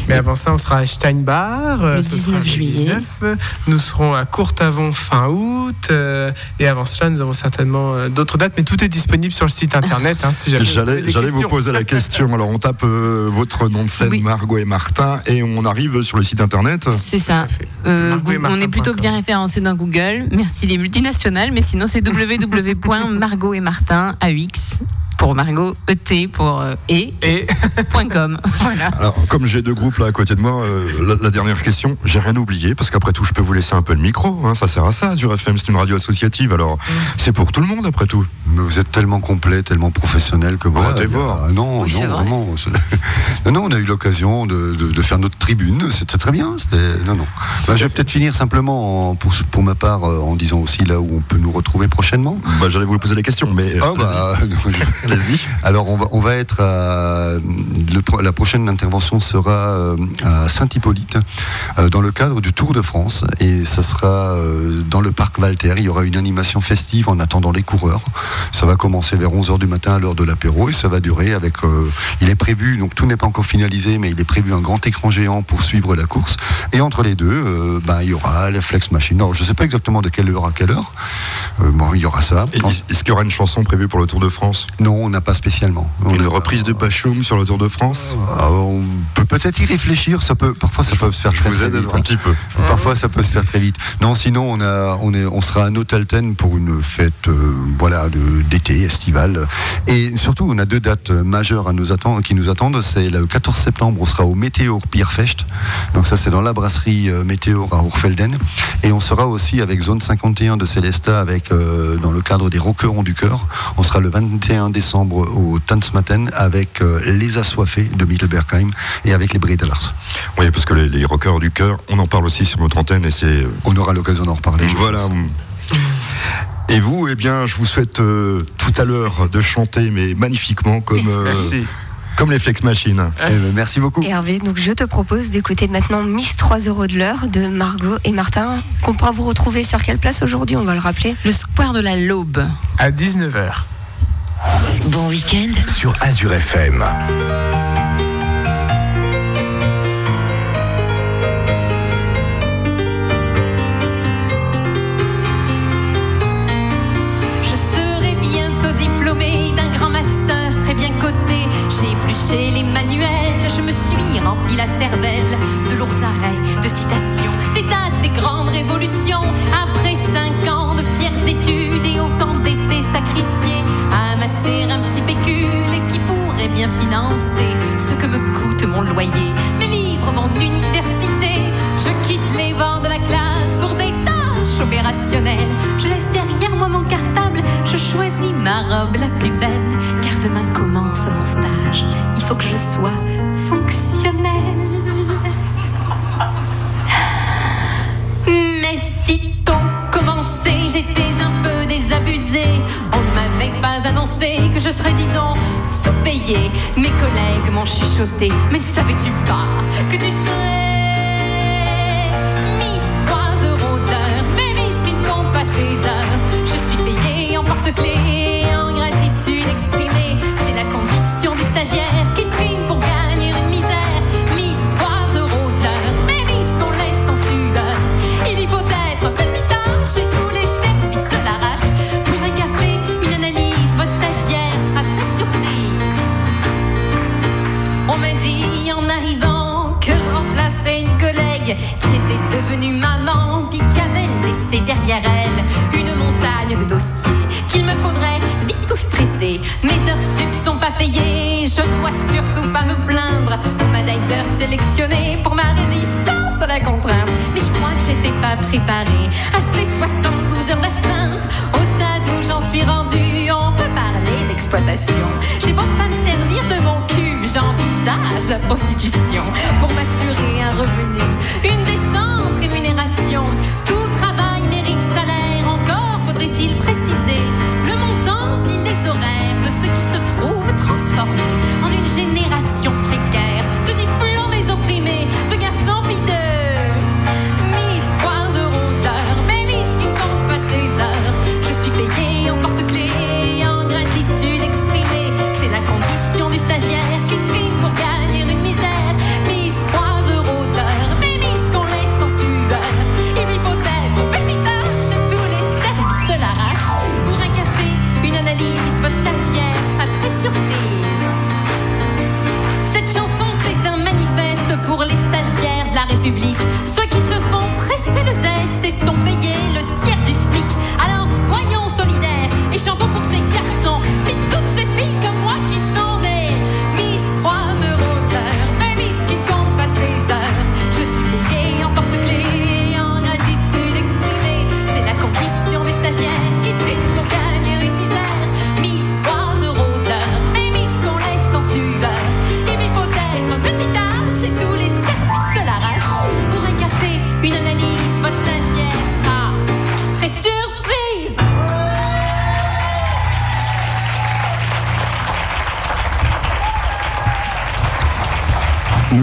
S10: Mais avant ça, on sera à Steinbar. euh,
S7: Le
S10: ce sera
S7: 19 juillet.
S10: 19. Nous serons à Courtavon fin août. euh, et avant cela, nous avons certainement euh, d'autres dates. Mais tout est disponible sur le site internet. hein, si
S1: J'allais, vous poser la question. Alors on tape euh, votre nom de scène,
S7: Oui.
S1: Margot et Martin, et on arrive sur le site internet.
S7: C'est ça. Euh, on est plutôt bien référencé dans Google. Merci les multinationales, mais sinon c'est www.margot et Martin AX pour Margot ET pour euh, et .com. Voilà.
S1: Alors comme j'ai deux groupes là à côté de moi, euh, la, la dernière question, j'ai rien oublié, parce qu'après tout je peux vous laisser un peu le micro. hein, ça sert à ça. Azure FM c'est une radio associative, alors c'est pour tout le monde après tout.
S8: Mais vous êtes tellement complet, tellement professionnel que voilà.
S1: t'es
S8: il y a-
S1: voir.
S8: ah non,
S7: Oui,
S8: non,
S7: vrai.
S8: vraiment. non, non, on a eu l'occasion de, de- de faire notre tribune. C'était très bien. C'était non, non. Bah, je vais peut-être finir simplement en- pour, pour ma part euh, en disant aussi là où on peut nous retrouver prochainement.
S1: Bah, j'allais vous poser la question, mais
S8: Ah bah,
S1: allez-y.
S8: Alors on va, on va être à, le pro- la prochaine intervention sera euh, à Saint-Hippolyte euh, dans le cadre du Tour de France et ça sera euh, dans le parc Walter. Il y aura une animation festive en attendant les coureurs. Ça va commencer vers 11h du matin à l'heure de l'apéro et ça va durer avec. euh, il est prévu donc tout n'est pas encore finalisé mais il est prévu un grand écran géant pour suivre la course et entre les deux euh, ben, il y aura la flex machine. Non, je sais pas exactement de quelle heure à quelle heure. Euh, bon, il y aura ça.
S1: Est-ce qu'il y aura une chanson prévue pour le Tour de France?
S8: Non, on n'a pas spécialement. On
S1: Une
S8: a-
S1: reprise de Bachoum sur le Tour de France
S8: Ah, on peut peut-être y réfléchir. Ça peut, parfois, ça peut se faire
S1: Je
S8: très,
S1: vous
S8: très
S1: aide
S8: vite.
S1: un petit peu.
S8: Parfois, ça peut se faire très vite. Non, sinon, on a, on est, on sera à Notalten pour une fête, euh, voilà, d'été, estivale. Et surtout, on a deux dates majeures à nous attendre, qui nous attendent. C'est le 14 septembre, on sera au Météor Bierfest. Donc ça, c'est dans la brasserie euh, Météor à Hochfelden. Et on sera aussi avec Zone 51 de Célesta, avec, euh, dans le cadre des Rockerons du Cœur. On sera le 21 décembre au Tanzmatten avec euh, Les Assoiffés de Mittelbergheim et avec les Bredelars.
S1: Oui, parce que les, les rockers du cœur, on en parle aussi sur notre antenne et c'est euh,
S8: On aura l'occasion d'en reparler. je
S1: Voilà.
S8: pense.
S1: Et vous, eh bien, je vous souhaite euh, tout à l'heure de chanter, mais magnifiquement, comme, euh,
S10: Merci.
S1: comme les Flex Machines.
S8: Eh ben, merci beaucoup.
S2: Hervé, donc je te propose d'écouter maintenant Miss 3 euros de l'heure de Margot et Martin, qu'on pourra vous retrouver sur quelle place aujourd'hui, on va le rappeler.
S7: Le square de la Laube.
S10: À 19h.
S11: Bon week-end
S12: sur Azure FM.
S9: Je serai bientôt diplômée d'un grand master très bien coté. J'ai épluché les manuels, je me suis rempli la cervelle de lourds arrêts, de citations, des dates des grandes révolutions. Après cinq ans études et autant d'étés sacrifiés, à amasser un petit pécule qui pourrait bien financer ce que me coûte mon loyer, mes livres, mon université. Je quitte les bancs de la classe pour des tâches opérationnelles. Je laisse derrière moi mon cartable, je choisis ma robe la plus belle. Car demain commence mon stage, il faut que je sois fonctionnelle. n'avais pas annoncé que je serais dix ans sans. Mes collègues m'ont chuchoté, mais tu savais-tu pas que tu serais Miss 3 euros d'heure, mais Miss qui ne compte pas ses heures. Je suis payée en porte-clés, en gratitude exprimée. C'est la condition du stagiaire qui collègue qui était devenue maman, qui avait laissé derrière elle une montagne de dossiers qu'il me faudrait vite tous traiter. Mes heures sup sont pas payées, je dois surtout pas me plaindre. On m'a d'ailleurs sélectionné pour ma résistance à la contrainte. Mais je crois que j'étais pas préparée à ces 72 heures d'astreinte. Au stade où j'en suis rendue, on peut parler d'exploitation. J'ai beau pas me servir de mon cul, j'envisage la prostitution pour m'assurer un revenu, une décente rémunération. Tout travail mérite salaire, encore faudrait-il préciser le montant puis les horaires de ceux qui se trouvent transformés en une génération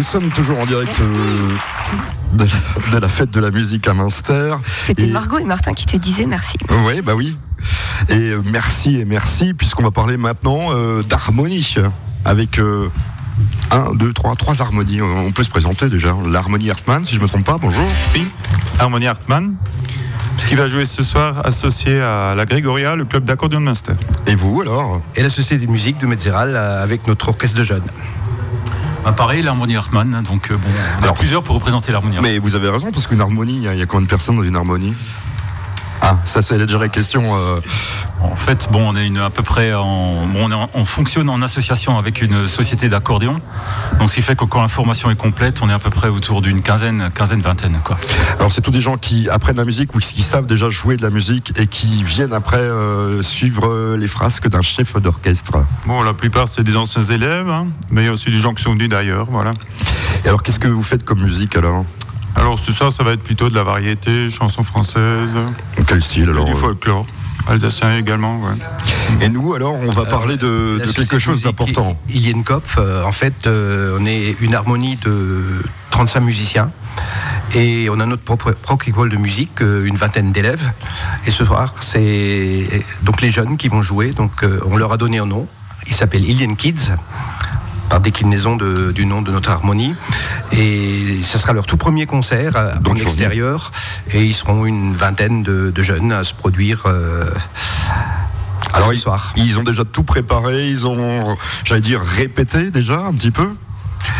S1: sommes toujours en direct euh, de, la, de la fête de la musique à Münster.
S2: C'était
S1: Et-
S2: Margot et Martin qui te disaient merci.
S1: Oui, bah oui. Et euh, merci et merci, puisqu'on va parler maintenant euh, d'harmonie. Avec euh, un, deux, trois, trois harmonies. On peut se présenter déjà. L'harmonie Hartmann, si je me trompe pas, bonjour.
S12: Oui, Harmonie Hartmann, qui va jouer ce soir associé à la Grégoria, le club d'accordéon de Münster.
S1: Et vous alors?
S13: Et la Société de musique de Metzeral avec notre orchestre de jeunes.
S14: Bah, pareil, l'harmonie Hartmann. Donc, euh, bon, on
S1: Alors,
S14: plusieurs pour représenter l'harmonie.
S1: Mais vous avez raison, parce qu'une harmonie, il y, y a combien de personnes dans une harmonie? Ah, ça c'est déjà la question. euh,
S14: En fait, bon, on est une, à peu près en, bon, on, est en- on fonctionne en association avec une société d'accordéon. Donc, ce qui fait que quand la formation est complète, on est à peu près autour d'une quinzaine, quinzaine, vingtaine, quoi.
S1: Alors c'est tous des gens qui apprennent la musique ou qui savent déjà jouer de la musique et qui viennent après euh, suivre euh, les frasques d'un chef d'orchestre.
S12: Bon, la plupart, c'est des anciens élèves, hein, mais il y a aussi des gens qui sont venus d'ailleurs, voilà.
S1: Et alors qu'est-ce que vous faites comme musique alors?
S12: Alors, ce soir, ça va être plutôt de la variété, chansons françaises,
S1: Quel style alors
S12: du
S1: euh
S12: folklore, alsacien également, ouais.
S1: Et nous alors on va parler de, quelque chose d'important.
S13: Ilienkopf, euh, en fait, euh, on est une harmonie de 35 musiciens. Et on a notre propre, propre école de musique, euh, une vingtaine d'élèves. Et ce soir, c'est donc les jeunes qui vont jouer. Donc euh, on leur a donné un nom. Il s'appelle Ilien Kids, par déclinaison de- du nom de notre harmonie. Et ce sera leur tout premier concert euh, en extérieur. Et ils seront une vingtaine de, de jeunes à se produire. euh,
S1: Alors
S13: ce
S1: ils,
S13: soir.
S1: ils ont déjà tout préparé, ils ont, j'allais dire, répété déjà un petit peu?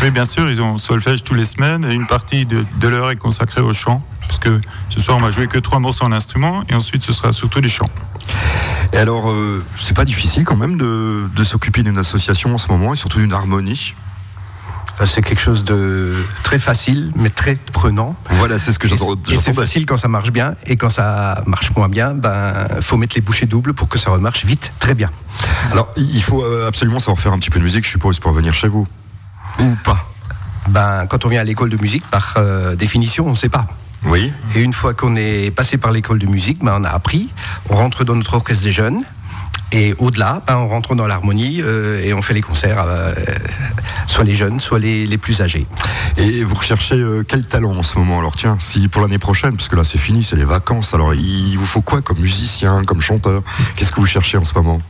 S12: Oui, bien sûr, ils ont solfège tous les semaines et une partie de, de l'heure est consacrée au chant. Parce que ce soir, on va jouer que trois morceaux en instrument et ensuite, ce sera surtout des chants.
S1: Et alors euh, c'est pas difficile quand même de, de s'occuper d'une association en ce moment et surtout d'une harmonie.
S13: Euh, C'est quelque chose de très facile, mais très prenant.
S1: Voilà, c'est ce que j'entends-
S13: c'est- Et c'est facile quand ça marche bien, et quand ça marche moins bien, ben faut mettre les bouchées doubles pour que ça remarche vite, très bien.
S1: Alors il faut euh, absolument savoir faire un petit peu de musique, je suppose, pour venir chez vous. Ou pas.
S13: Ben quand on vient à l'école de musique, par euh, définition, on ne sait pas.
S1: Oui.
S13: Et une fois qu'on est passé par l'école de musique, ben on a appris, on rentre dans notre orchestre des jeunes. Et au-delà, ben, on rentre dans l'harmonie euh, et on fait les concerts, euh, soit les jeunes, soit les, les plus âgés.
S1: Et vous recherchez euh, quel talent en ce moment? Alors tiens, si pour l'année prochaine, parce que là c'est fini, c'est les vacances, alors il vous faut quoi comme musicien, comme chanteur? Qu'est-ce que vous cherchez en ce moment?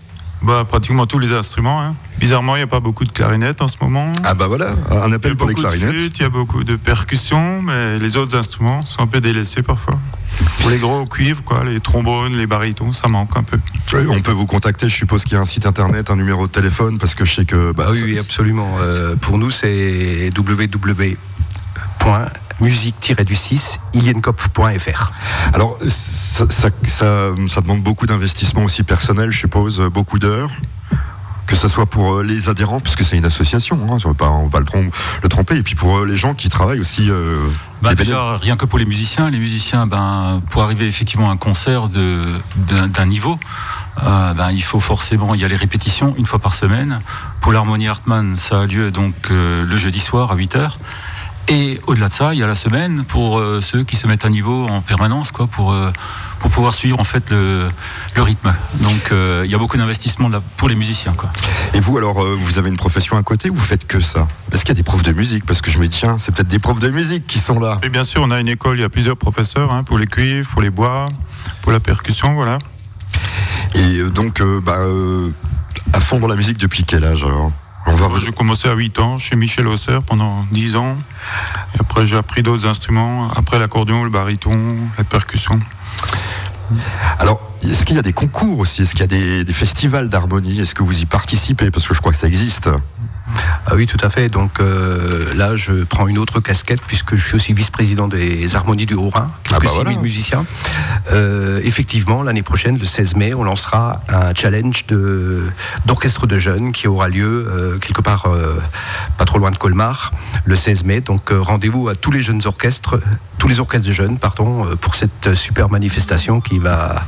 S12: Bah, pratiquement tous les instruments. hein. Bizarrement, il n'y a pas beaucoup de clarinettes en ce moment.
S1: Ah bah voilà, un appel pour les clarinettes.
S12: il y a beaucoup de percussions, mais les autres instruments sont un peu délaissés parfois. Pour les gros cuivres, quoi, les trombones, les barytons, ça manque un peu.
S1: On peut vous contacter, je suppose qu'il y a un site internet, un numéro de téléphone, parce que je sais que... bah,
S13: Ah oui,
S1: ça-
S13: oui, absolument. Euh, pour nous, c'est musique-du-6 ilienkopf.fr.
S1: Alors, ça, ça, ça, ça demande beaucoup d'investissement aussi personnel, je suppose, beaucoup d'heures que ce soit pour euh, les adhérents, puisque c'est une association, hein, on ne va pas, on va pas le, trom- le tromper, et puis pour euh, les gens qui travaillent aussi. euh,
S14: Bah, déjà, rien que pour les musiciens, les musiciens, ben, pour arriver effectivement à un concert d'un d'un niveau, euh, ben, il faut forcément, il y a les répétitions une fois par semaine. Pour l'harmonie Hartmann, ça a lieu donc euh, le jeudi soir à 8h. Et au-delà de ça, il y a la semaine pour euh, ceux qui se mettent à niveau en permanence, quoi, pour, euh, pour pouvoir suivre en fait le, le rythme. Donc euh, il y a beaucoup d'investissement là pour les musiciens. Quoi.
S1: Et vous, alors, euh, vous avez une profession à côté ou vous faites que ça? Est-ce qu'il y a des profs de musique? Parce que je me dis, tiens, c'est peut-être des profs de musique qui sont là.
S12: Et bien sûr, on a une école, il y a plusieurs professeurs hein, pour les cuivres, pour les bois, pour la percussion, voilà.
S1: Et euh, donc, euh, bah, euh, à fond dans la musique depuis quel âge alors?
S12: J'ai commencé à 8 ans chez Michel Hauser pendant 10 ans. Et après, j'ai appris d'autres instruments. Après l'accordéon, le baryton, la percussion.
S1: Alors, est-ce qu'il y a des concours aussi? Est-ce qu'il y a des festivals d'harmonie? Est-ce que vous y participez? Parce que je crois que ça existe.
S13: Ah oui, tout à fait. Donc euh, là, je prends une autre casquette puisque je suis aussi vice-président des Harmonies du Haut-Rhin, quelques
S1: Ah bah
S13: 6000
S1: voilà.
S13: musiciens. Euh, effectivement, l'année prochaine, le 16 mai, on lancera un challenge de- d'orchestre de jeunes qui aura lieu euh, quelque part euh, pas trop loin de Colmar le 16 mai. Donc rendez-vous à tous les jeunes orchestres, tous les orchestres de jeunes, pardon, pour cette super manifestation qui va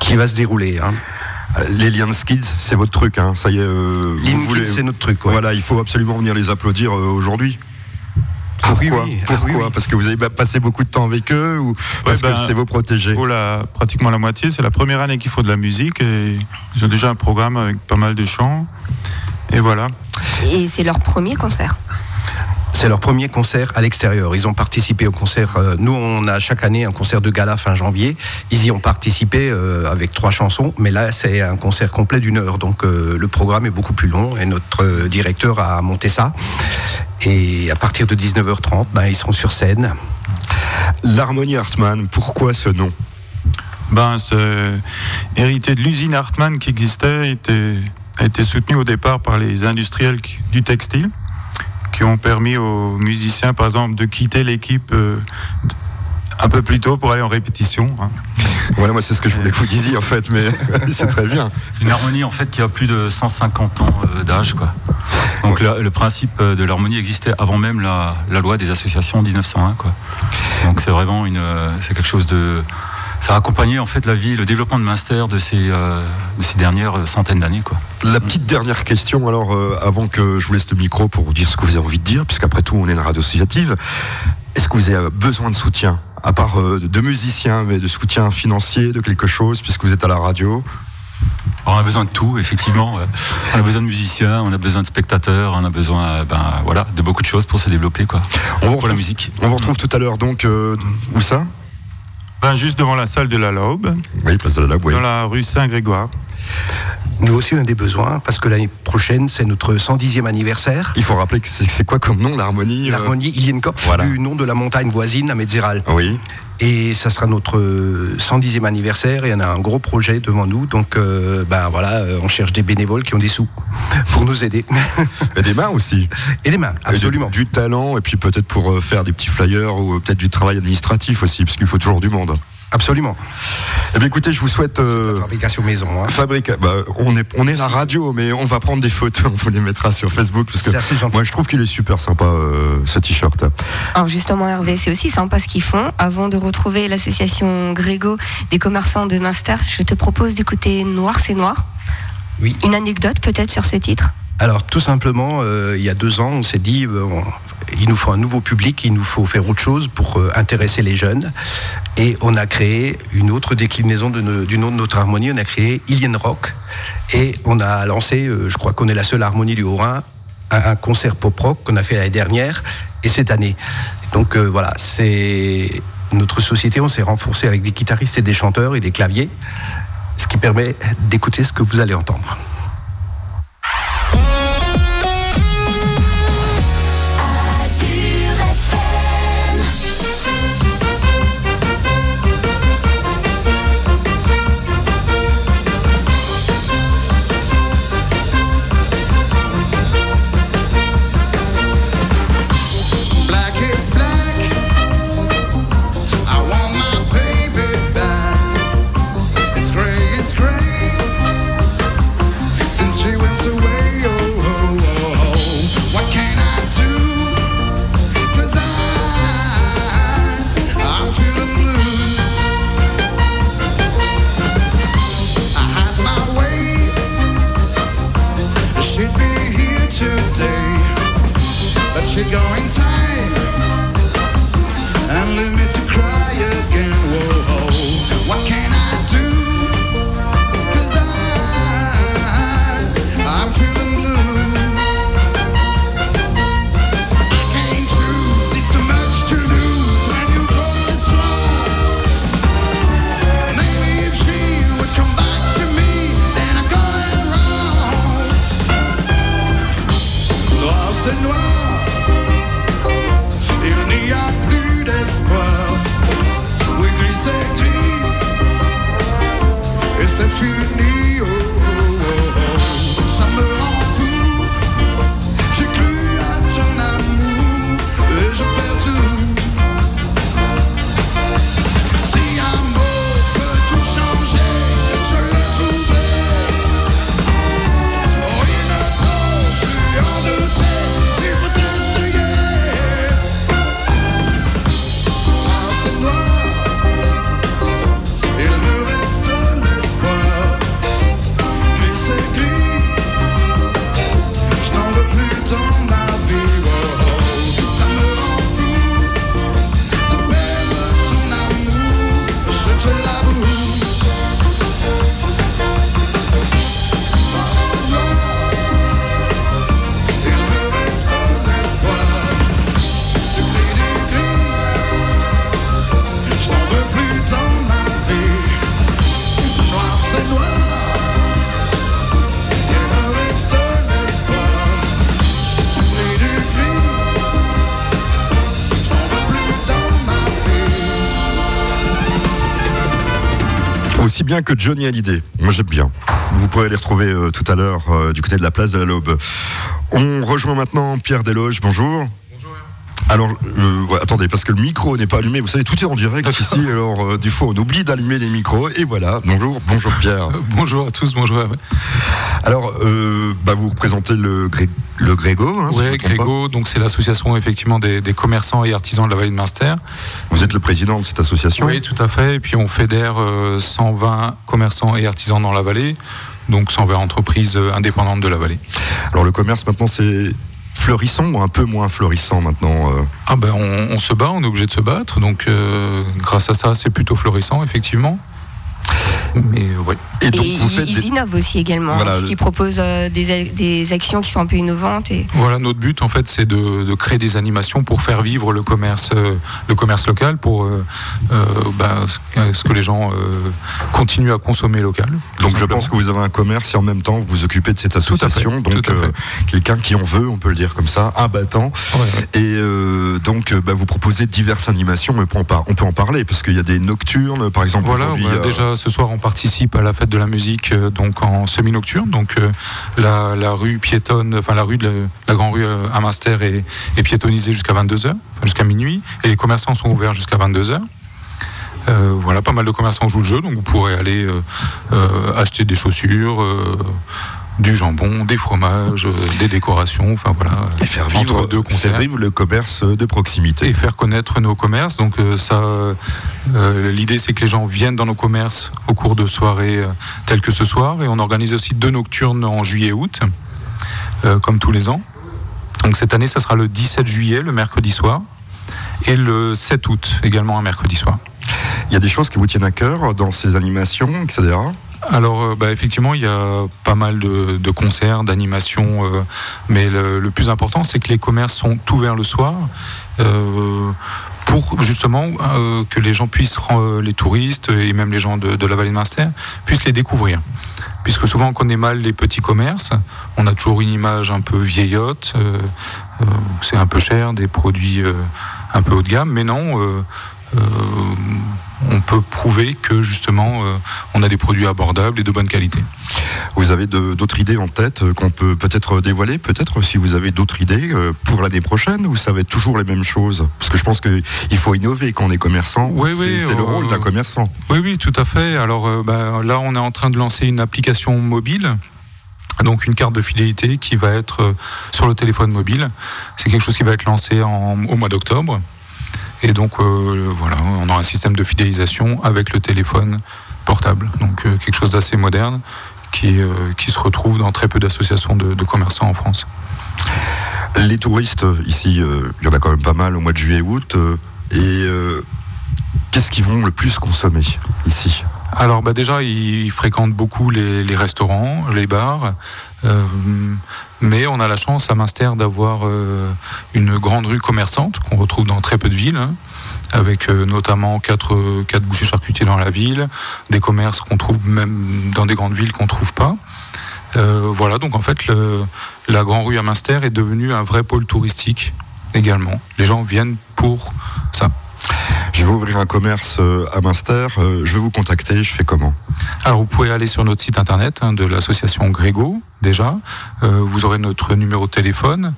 S13: qui va se dérouler. hein.
S1: Les Lions Kids, c'est votre truc, hein. ça y est. euh,
S13: Lions
S1: vous voulez-
S13: Kids, c'est notre truc, ouais.
S1: Voilà, il faut absolument venir les applaudir euh, aujourd'hui.
S13: Ah
S1: Pourquoi,
S13: oui, oui. Ah
S1: Pourquoi
S13: oui, oui.
S1: Parce que vous avez passé beaucoup de temps avec eux ou parce
S12: ben,
S1: que c'est vos protégés
S12: Pour la, pratiquement la moitié, c'est la première année qu'il faut de la musique. Et ils ont déjà un programme avec pas mal de chants. Et voilà.
S2: Et c'est leur premier concert.
S13: C'est leur premier concert à l'extérieur. Ils ont participé au concert. euh, nous, on a chaque année un concert de gala fin janvier. Ils y ont participé euh, avec trois chansons, mais là, c'est un concert complet d'une heure. Donc, euh, le programme est beaucoup plus long et notre directeur a monté ça. Et à partir de 19h30, ben, ils seront sur scène.
S1: L'harmonie Hartmann, pourquoi ce nom?
S12: Ben, c'est hérité de l'usine Hartmann qui existait, était, a été soutenu au départ par les industriels du textile, qui ont permis aux musiciens, par exemple, de quitter l'équipe euh, un peu plus tôt pour aller en répétition. hein.
S1: Voilà, moi c'est ce que je voulais que vous disiez en fait, mais c'est très bien.
S14: Une harmonie en fait qui a plus de 150 ans euh, d'âge. quoi. Donc le, le principe euh, de l'harmonie existait avant même la, la loi des associations en 1901. Quoi. Donc c'est vraiment une, euh, c'est quelque chose de, ça a accompagné en fait la vie, le développement de Munster de ces, euh, de ces dernières centaines d'années. Quoi.
S1: La petite dernière question, alors, euh, avant que je vous laisse le micro pour vous dire ce que vous avez envie de dire, puisqu'après tout, on est une radio associative. Est-ce que vous avez besoin de soutien À part euh, de musiciens, mais de soutien financier, de quelque chose, puisque vous êtes à la radio?
S14: Alors, on a besoin de tout, effectivement. Euh, On a besoin de musiciens, on a besoin de spectateurs, on a besoin, euh, ben voilà, de beaucoup de choses pour se développer, quoi.
S1: On
S14: pour la
S1: retrouve-
S14: musique.
S1: On vous retrouve tout à l'heure, donc, euh, où ça?
S12: Ben, juste devant la salle de la Laube,
S1: Oui, place de la Labe, oui.
S12: dans la rue Saint-Grégoire.
S13: Nous aussi, on a des besoins parce que l'année prochaine, c'est notre 110e anniversaire.
S1: Il faut rappeler que c'est quoi comme nom, l'harmonie euh
S13: L'harmonie Ilienkopf,
S1: Voilà.
S13: du nom de la montagne voisine à Metzeral.
S1: Oui.
S13: Et ça sera notre euh, 110e anniversaire et on a un gros projet devant nous. Donc, euh, ben voilà, euh, on cherche des bénévoles qui ont des sous pour nous aider.
S1: Et des mains aussi.
S13: Et des mains,
S1: Et du-
S13: absolument.
S1: Du, talent, et puis peut-être pour euh, faire des petits flyers ou peut-être du travail administratif aussi, parce qu'il faut toujours du monde.
S13: Absolument.
S1: Eh bien, écoutez, je vous souhaite. euh,
S13: Fabrication maison. hein.
S1: Fabrique, bah, on est on est la radio, mais on va prendre des photos, on vous les mettra sur Facebook parce que
S13: C'est assez gentil.
S1: moi je trouve qu'il est super sympa euh, ce t-shirt.
S2: Alors justement Hervé, c'est aussi sympa ce qu'ils font. Avant de retrouver l'association Grégo des commerçants de Munster, je te propose d'écouter Noir c'est Noir.
S13: Oui.
S2: Une anecdote peut-être sur ce titre?
S13: Alors, tout simplement, euh, il y a deux ans, on s'est dit, euh, il nous faut un nouveau public, il nous faut faire autre chose pour euh, intéresser les jeunes. Et on a créé une autre déclinaison du nom de notre harmonie, on a créé Ilien Rock. Et on a lancé, euh, je crois qu'on est la seule harmonie du Haut-Rhin, un, un concert pop-rock qu'on a fait l'année dernière et cette année. Donc euh, voilà, c'est notre société, on s'est renforcé avec des guitaristes et des chanteurs et des claviers, ce qui permet d'écouter ce que vous allez entendre.
S15: Tight and leave me to cry again. Whoa, c'est gris. Et c'est fini.
S1: Aussi bien que Johnny Hallyday. Moi j'aime bien. Vous pourrez les retrouver euh, tout à l'heure euh, du côté de la place de la Laube. On rejoint maintenant Pierre Desloges. Bonjour. Alors, euh, ouais, attendez, parce que le micro n'est pas allumé. Vous savez, tout est en direct ici. Alors, euh, des fois, on oublie d'allumer les micros. Et voilà. Bonjour, bonjour Pierre.
S16: bonjour à tous, bonjour.
S1: Alors, euh, bah, vous représentez le, Gré- le Grégo. Hein,
S16: Oui. Grégo, donc c'est l'association effectivement des, des commerçants et artisans de la vallée de Munster.
S1: Vous êtes le président de cette association?
S16: Oui, tout à fait. Et puis on fédère euh, 120 commerçants et artisans dans la vallée, donc 120 entreprises euh, indépendantes de la vallée.
S1: Alors, le commerce maintenant, c'est fleurissant ou un peu moins fleurissant maintenant euh
S16: Ah ben on, on se bat, on est obligé de se battre, donc euh, grâce à ça c'est plutôt florissant effectivement. Mais euh, ouais.
S1: Et
S2: Et ils, ils innovent aussi également,
S16: Voilà,
S2: parce qu'ils proposent euh, des, actions qui sont un peu innovantes. Et...
S16: Voilà, notre but en fait, c'est de, de créer des animations pour faire vivre le commerce, euh, le commerce local, pour euh, euh, bah, ce que les gens euh, continuent à consommer local.
S1: Donc je pense que vous avez un commerce et en même temps vous vous occupez de cette
S16: fait,
S1: association. donc euh, quelqu'un qui en veut, on peut le dire comme ça, un battant. Et euh, donc bah, vous proposez diverses animations, mais on peut en, parler parce qu'il y a des nocturnes, par exemple.
S16: Voilà,
S1: aujourd'hui,
S16: bah,
S1: euh,
S16: déjà ce soir on participe à la fête de la musique euh, donc en semi-nocturne. Donc euh, la, rue piétonne, enfin la rue de la, grande rue euh, à est, est piétonnisée jusqu'à 22h, enfin, jusqu'à minuit, et les commerçants sont ouverts jusqu'à 22h. Euh, voilà, pas mal de commerçants jouent le jeu, donc vous pourrez aller acheter des chaussures, du jambon, des fromages, euh, des décorations, enfin voilà.
S1: Et faire vivre,
S16: entre deux concerts.
S1: faire vivre le commerce de proximité.
S16: Et faire connaître nos commerces. Donc euh, ça, euh, l'idée c'est que les gens viennent dans nos commerces au cours de soirées euh, telles que ce soir. Et on organise aussi deux nocturnes en juillet et août, euh, comme tous les ans. Donc cette année, ça sera le 17 juillet, le mercredi soir, et le 7 août, également un mercredi soir.
S1: Il y a des choses qui vous tiennent à cœur dans ces animations, etc.
S16: Alors, euh, bah, effectivement, il y a pas mal de, concerts, d'animations, euh, mais le, plus important, c'est que les commerces sont ouverts le soir. euh, pour justement que les gens puissent, les touristes et même les gens de, la vallée de Munster, puissent les découvrir. Puisque souvent on connaît mal les petits commerces, on a toujours une image un peu vieillotte, c'est un peu cher, des produits un peu haut de gamme, mais non, on peut prouver que justement euh, on a des produits abordables et de bonne qualité.
S1: Vous avez d'autres idées en tête euh, qu'on peut peut-être dévoiler Peut-être si vous avez d'autres idées euh, pour l'année prochaine va être toujours les mêmes choses? Parce que je pense qu'il faut innover quand on est commerçant.
S16: Oui,
S1: c'est
S16: oui,
S1: c'est le
S16: euh,
S1: rôle d'un commerçant.
S16: Oui, oui, tout à fait. Alors euh, bah, là, on est en train de lancer une application mobile. Donc une carte de fidélité qui va être euh, sur le téléphone mobile. C'est quelque chose qui va être lancé en- au mois d'octobre. Et donc euh, voilà, on aura un système de fidélisation avec le téléphone portable. Donc euh, quelque chose d'assez moderne qui, euh, qui se retrouve dans très peu d'associations de, de commerçants en France.
S1: Les touristes, ici, euh, il y en a quand même pas mal au mois de juillet-août. euh, et euh, qu'est-ce qu'ils vont le plus consommer ici?
S16: Alors bah déjà, ils fréquentent beaucoup les, les restaurants, les bars. Euh, mais on a la chance à Münster d'avoir euh, une grande rue commerçante qu'on retrouve dans très peu de villes. hein, avec euh, notamment quatre, quatre bouchers charcutiers dans la ville, des commerces qu'on trouve même dans des grandes villes qu'on trouve pas. Voilà, donc en fait, la Grand Rue à Münster est devenue un vrai pôle touristique également. Les gens viennent pour ça.
S1: Je vais ouvrir un commerce euh, à Münster. euh, je vais vous contacter. Je fais comment?
S16: Alors vous pouvez aller sur notre site internet hein, de l'association Grégo déjà. Euh, vous aurez notre numéro de téléphone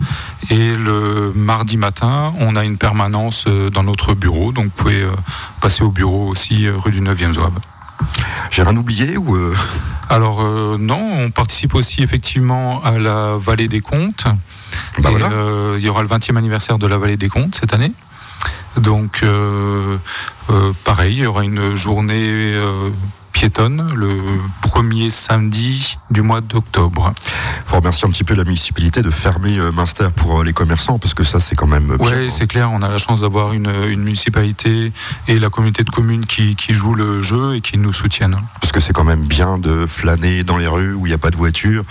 S16: et le mardi matin, on a une permanence dans notre bureau. Donc vous pouvez passer au bureau aussi rue du 9e Zouave.
S1: J'ai rien oublié ou euh,
S16: Alors euh, non, on participe aussi effectivement à la Vallée des Comptes.
S1: Bah voilà.
S16: euh, il y aura le 20e anniversaire de la Vallée des Comptes cette année. Donc euh, euh, pareil, il y aura une journée euh, piétonne le premier samedi du mois d'octobre.
S1: faut remercier un petit peu la municipalité de fermer euh, Münster pour euh, les commerçants parce que ça c'est quand même bien.
S16: Oui, c'est clair, on a la chance d'avoir une, une municipalité et la communauté de communes qui, qui jouent le jeu et qui nous soutiennent.
S1: Parce que c'est quand même bien de flâner dans les rues où il n'y a pas de voiture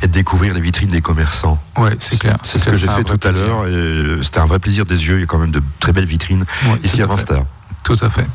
S1: et de découvrir les vitrines des commerçants.
S16: Ouais, c'est clair.
S1: C'est ce que j'ai fait tout à l'heure et c'était un vrai plaisir des yeux. Il y a quand même de très belles vitrines
S16: Ouais,
S1: ici à
S16: à fait.
S1: Münster.
S16: Tout à fait.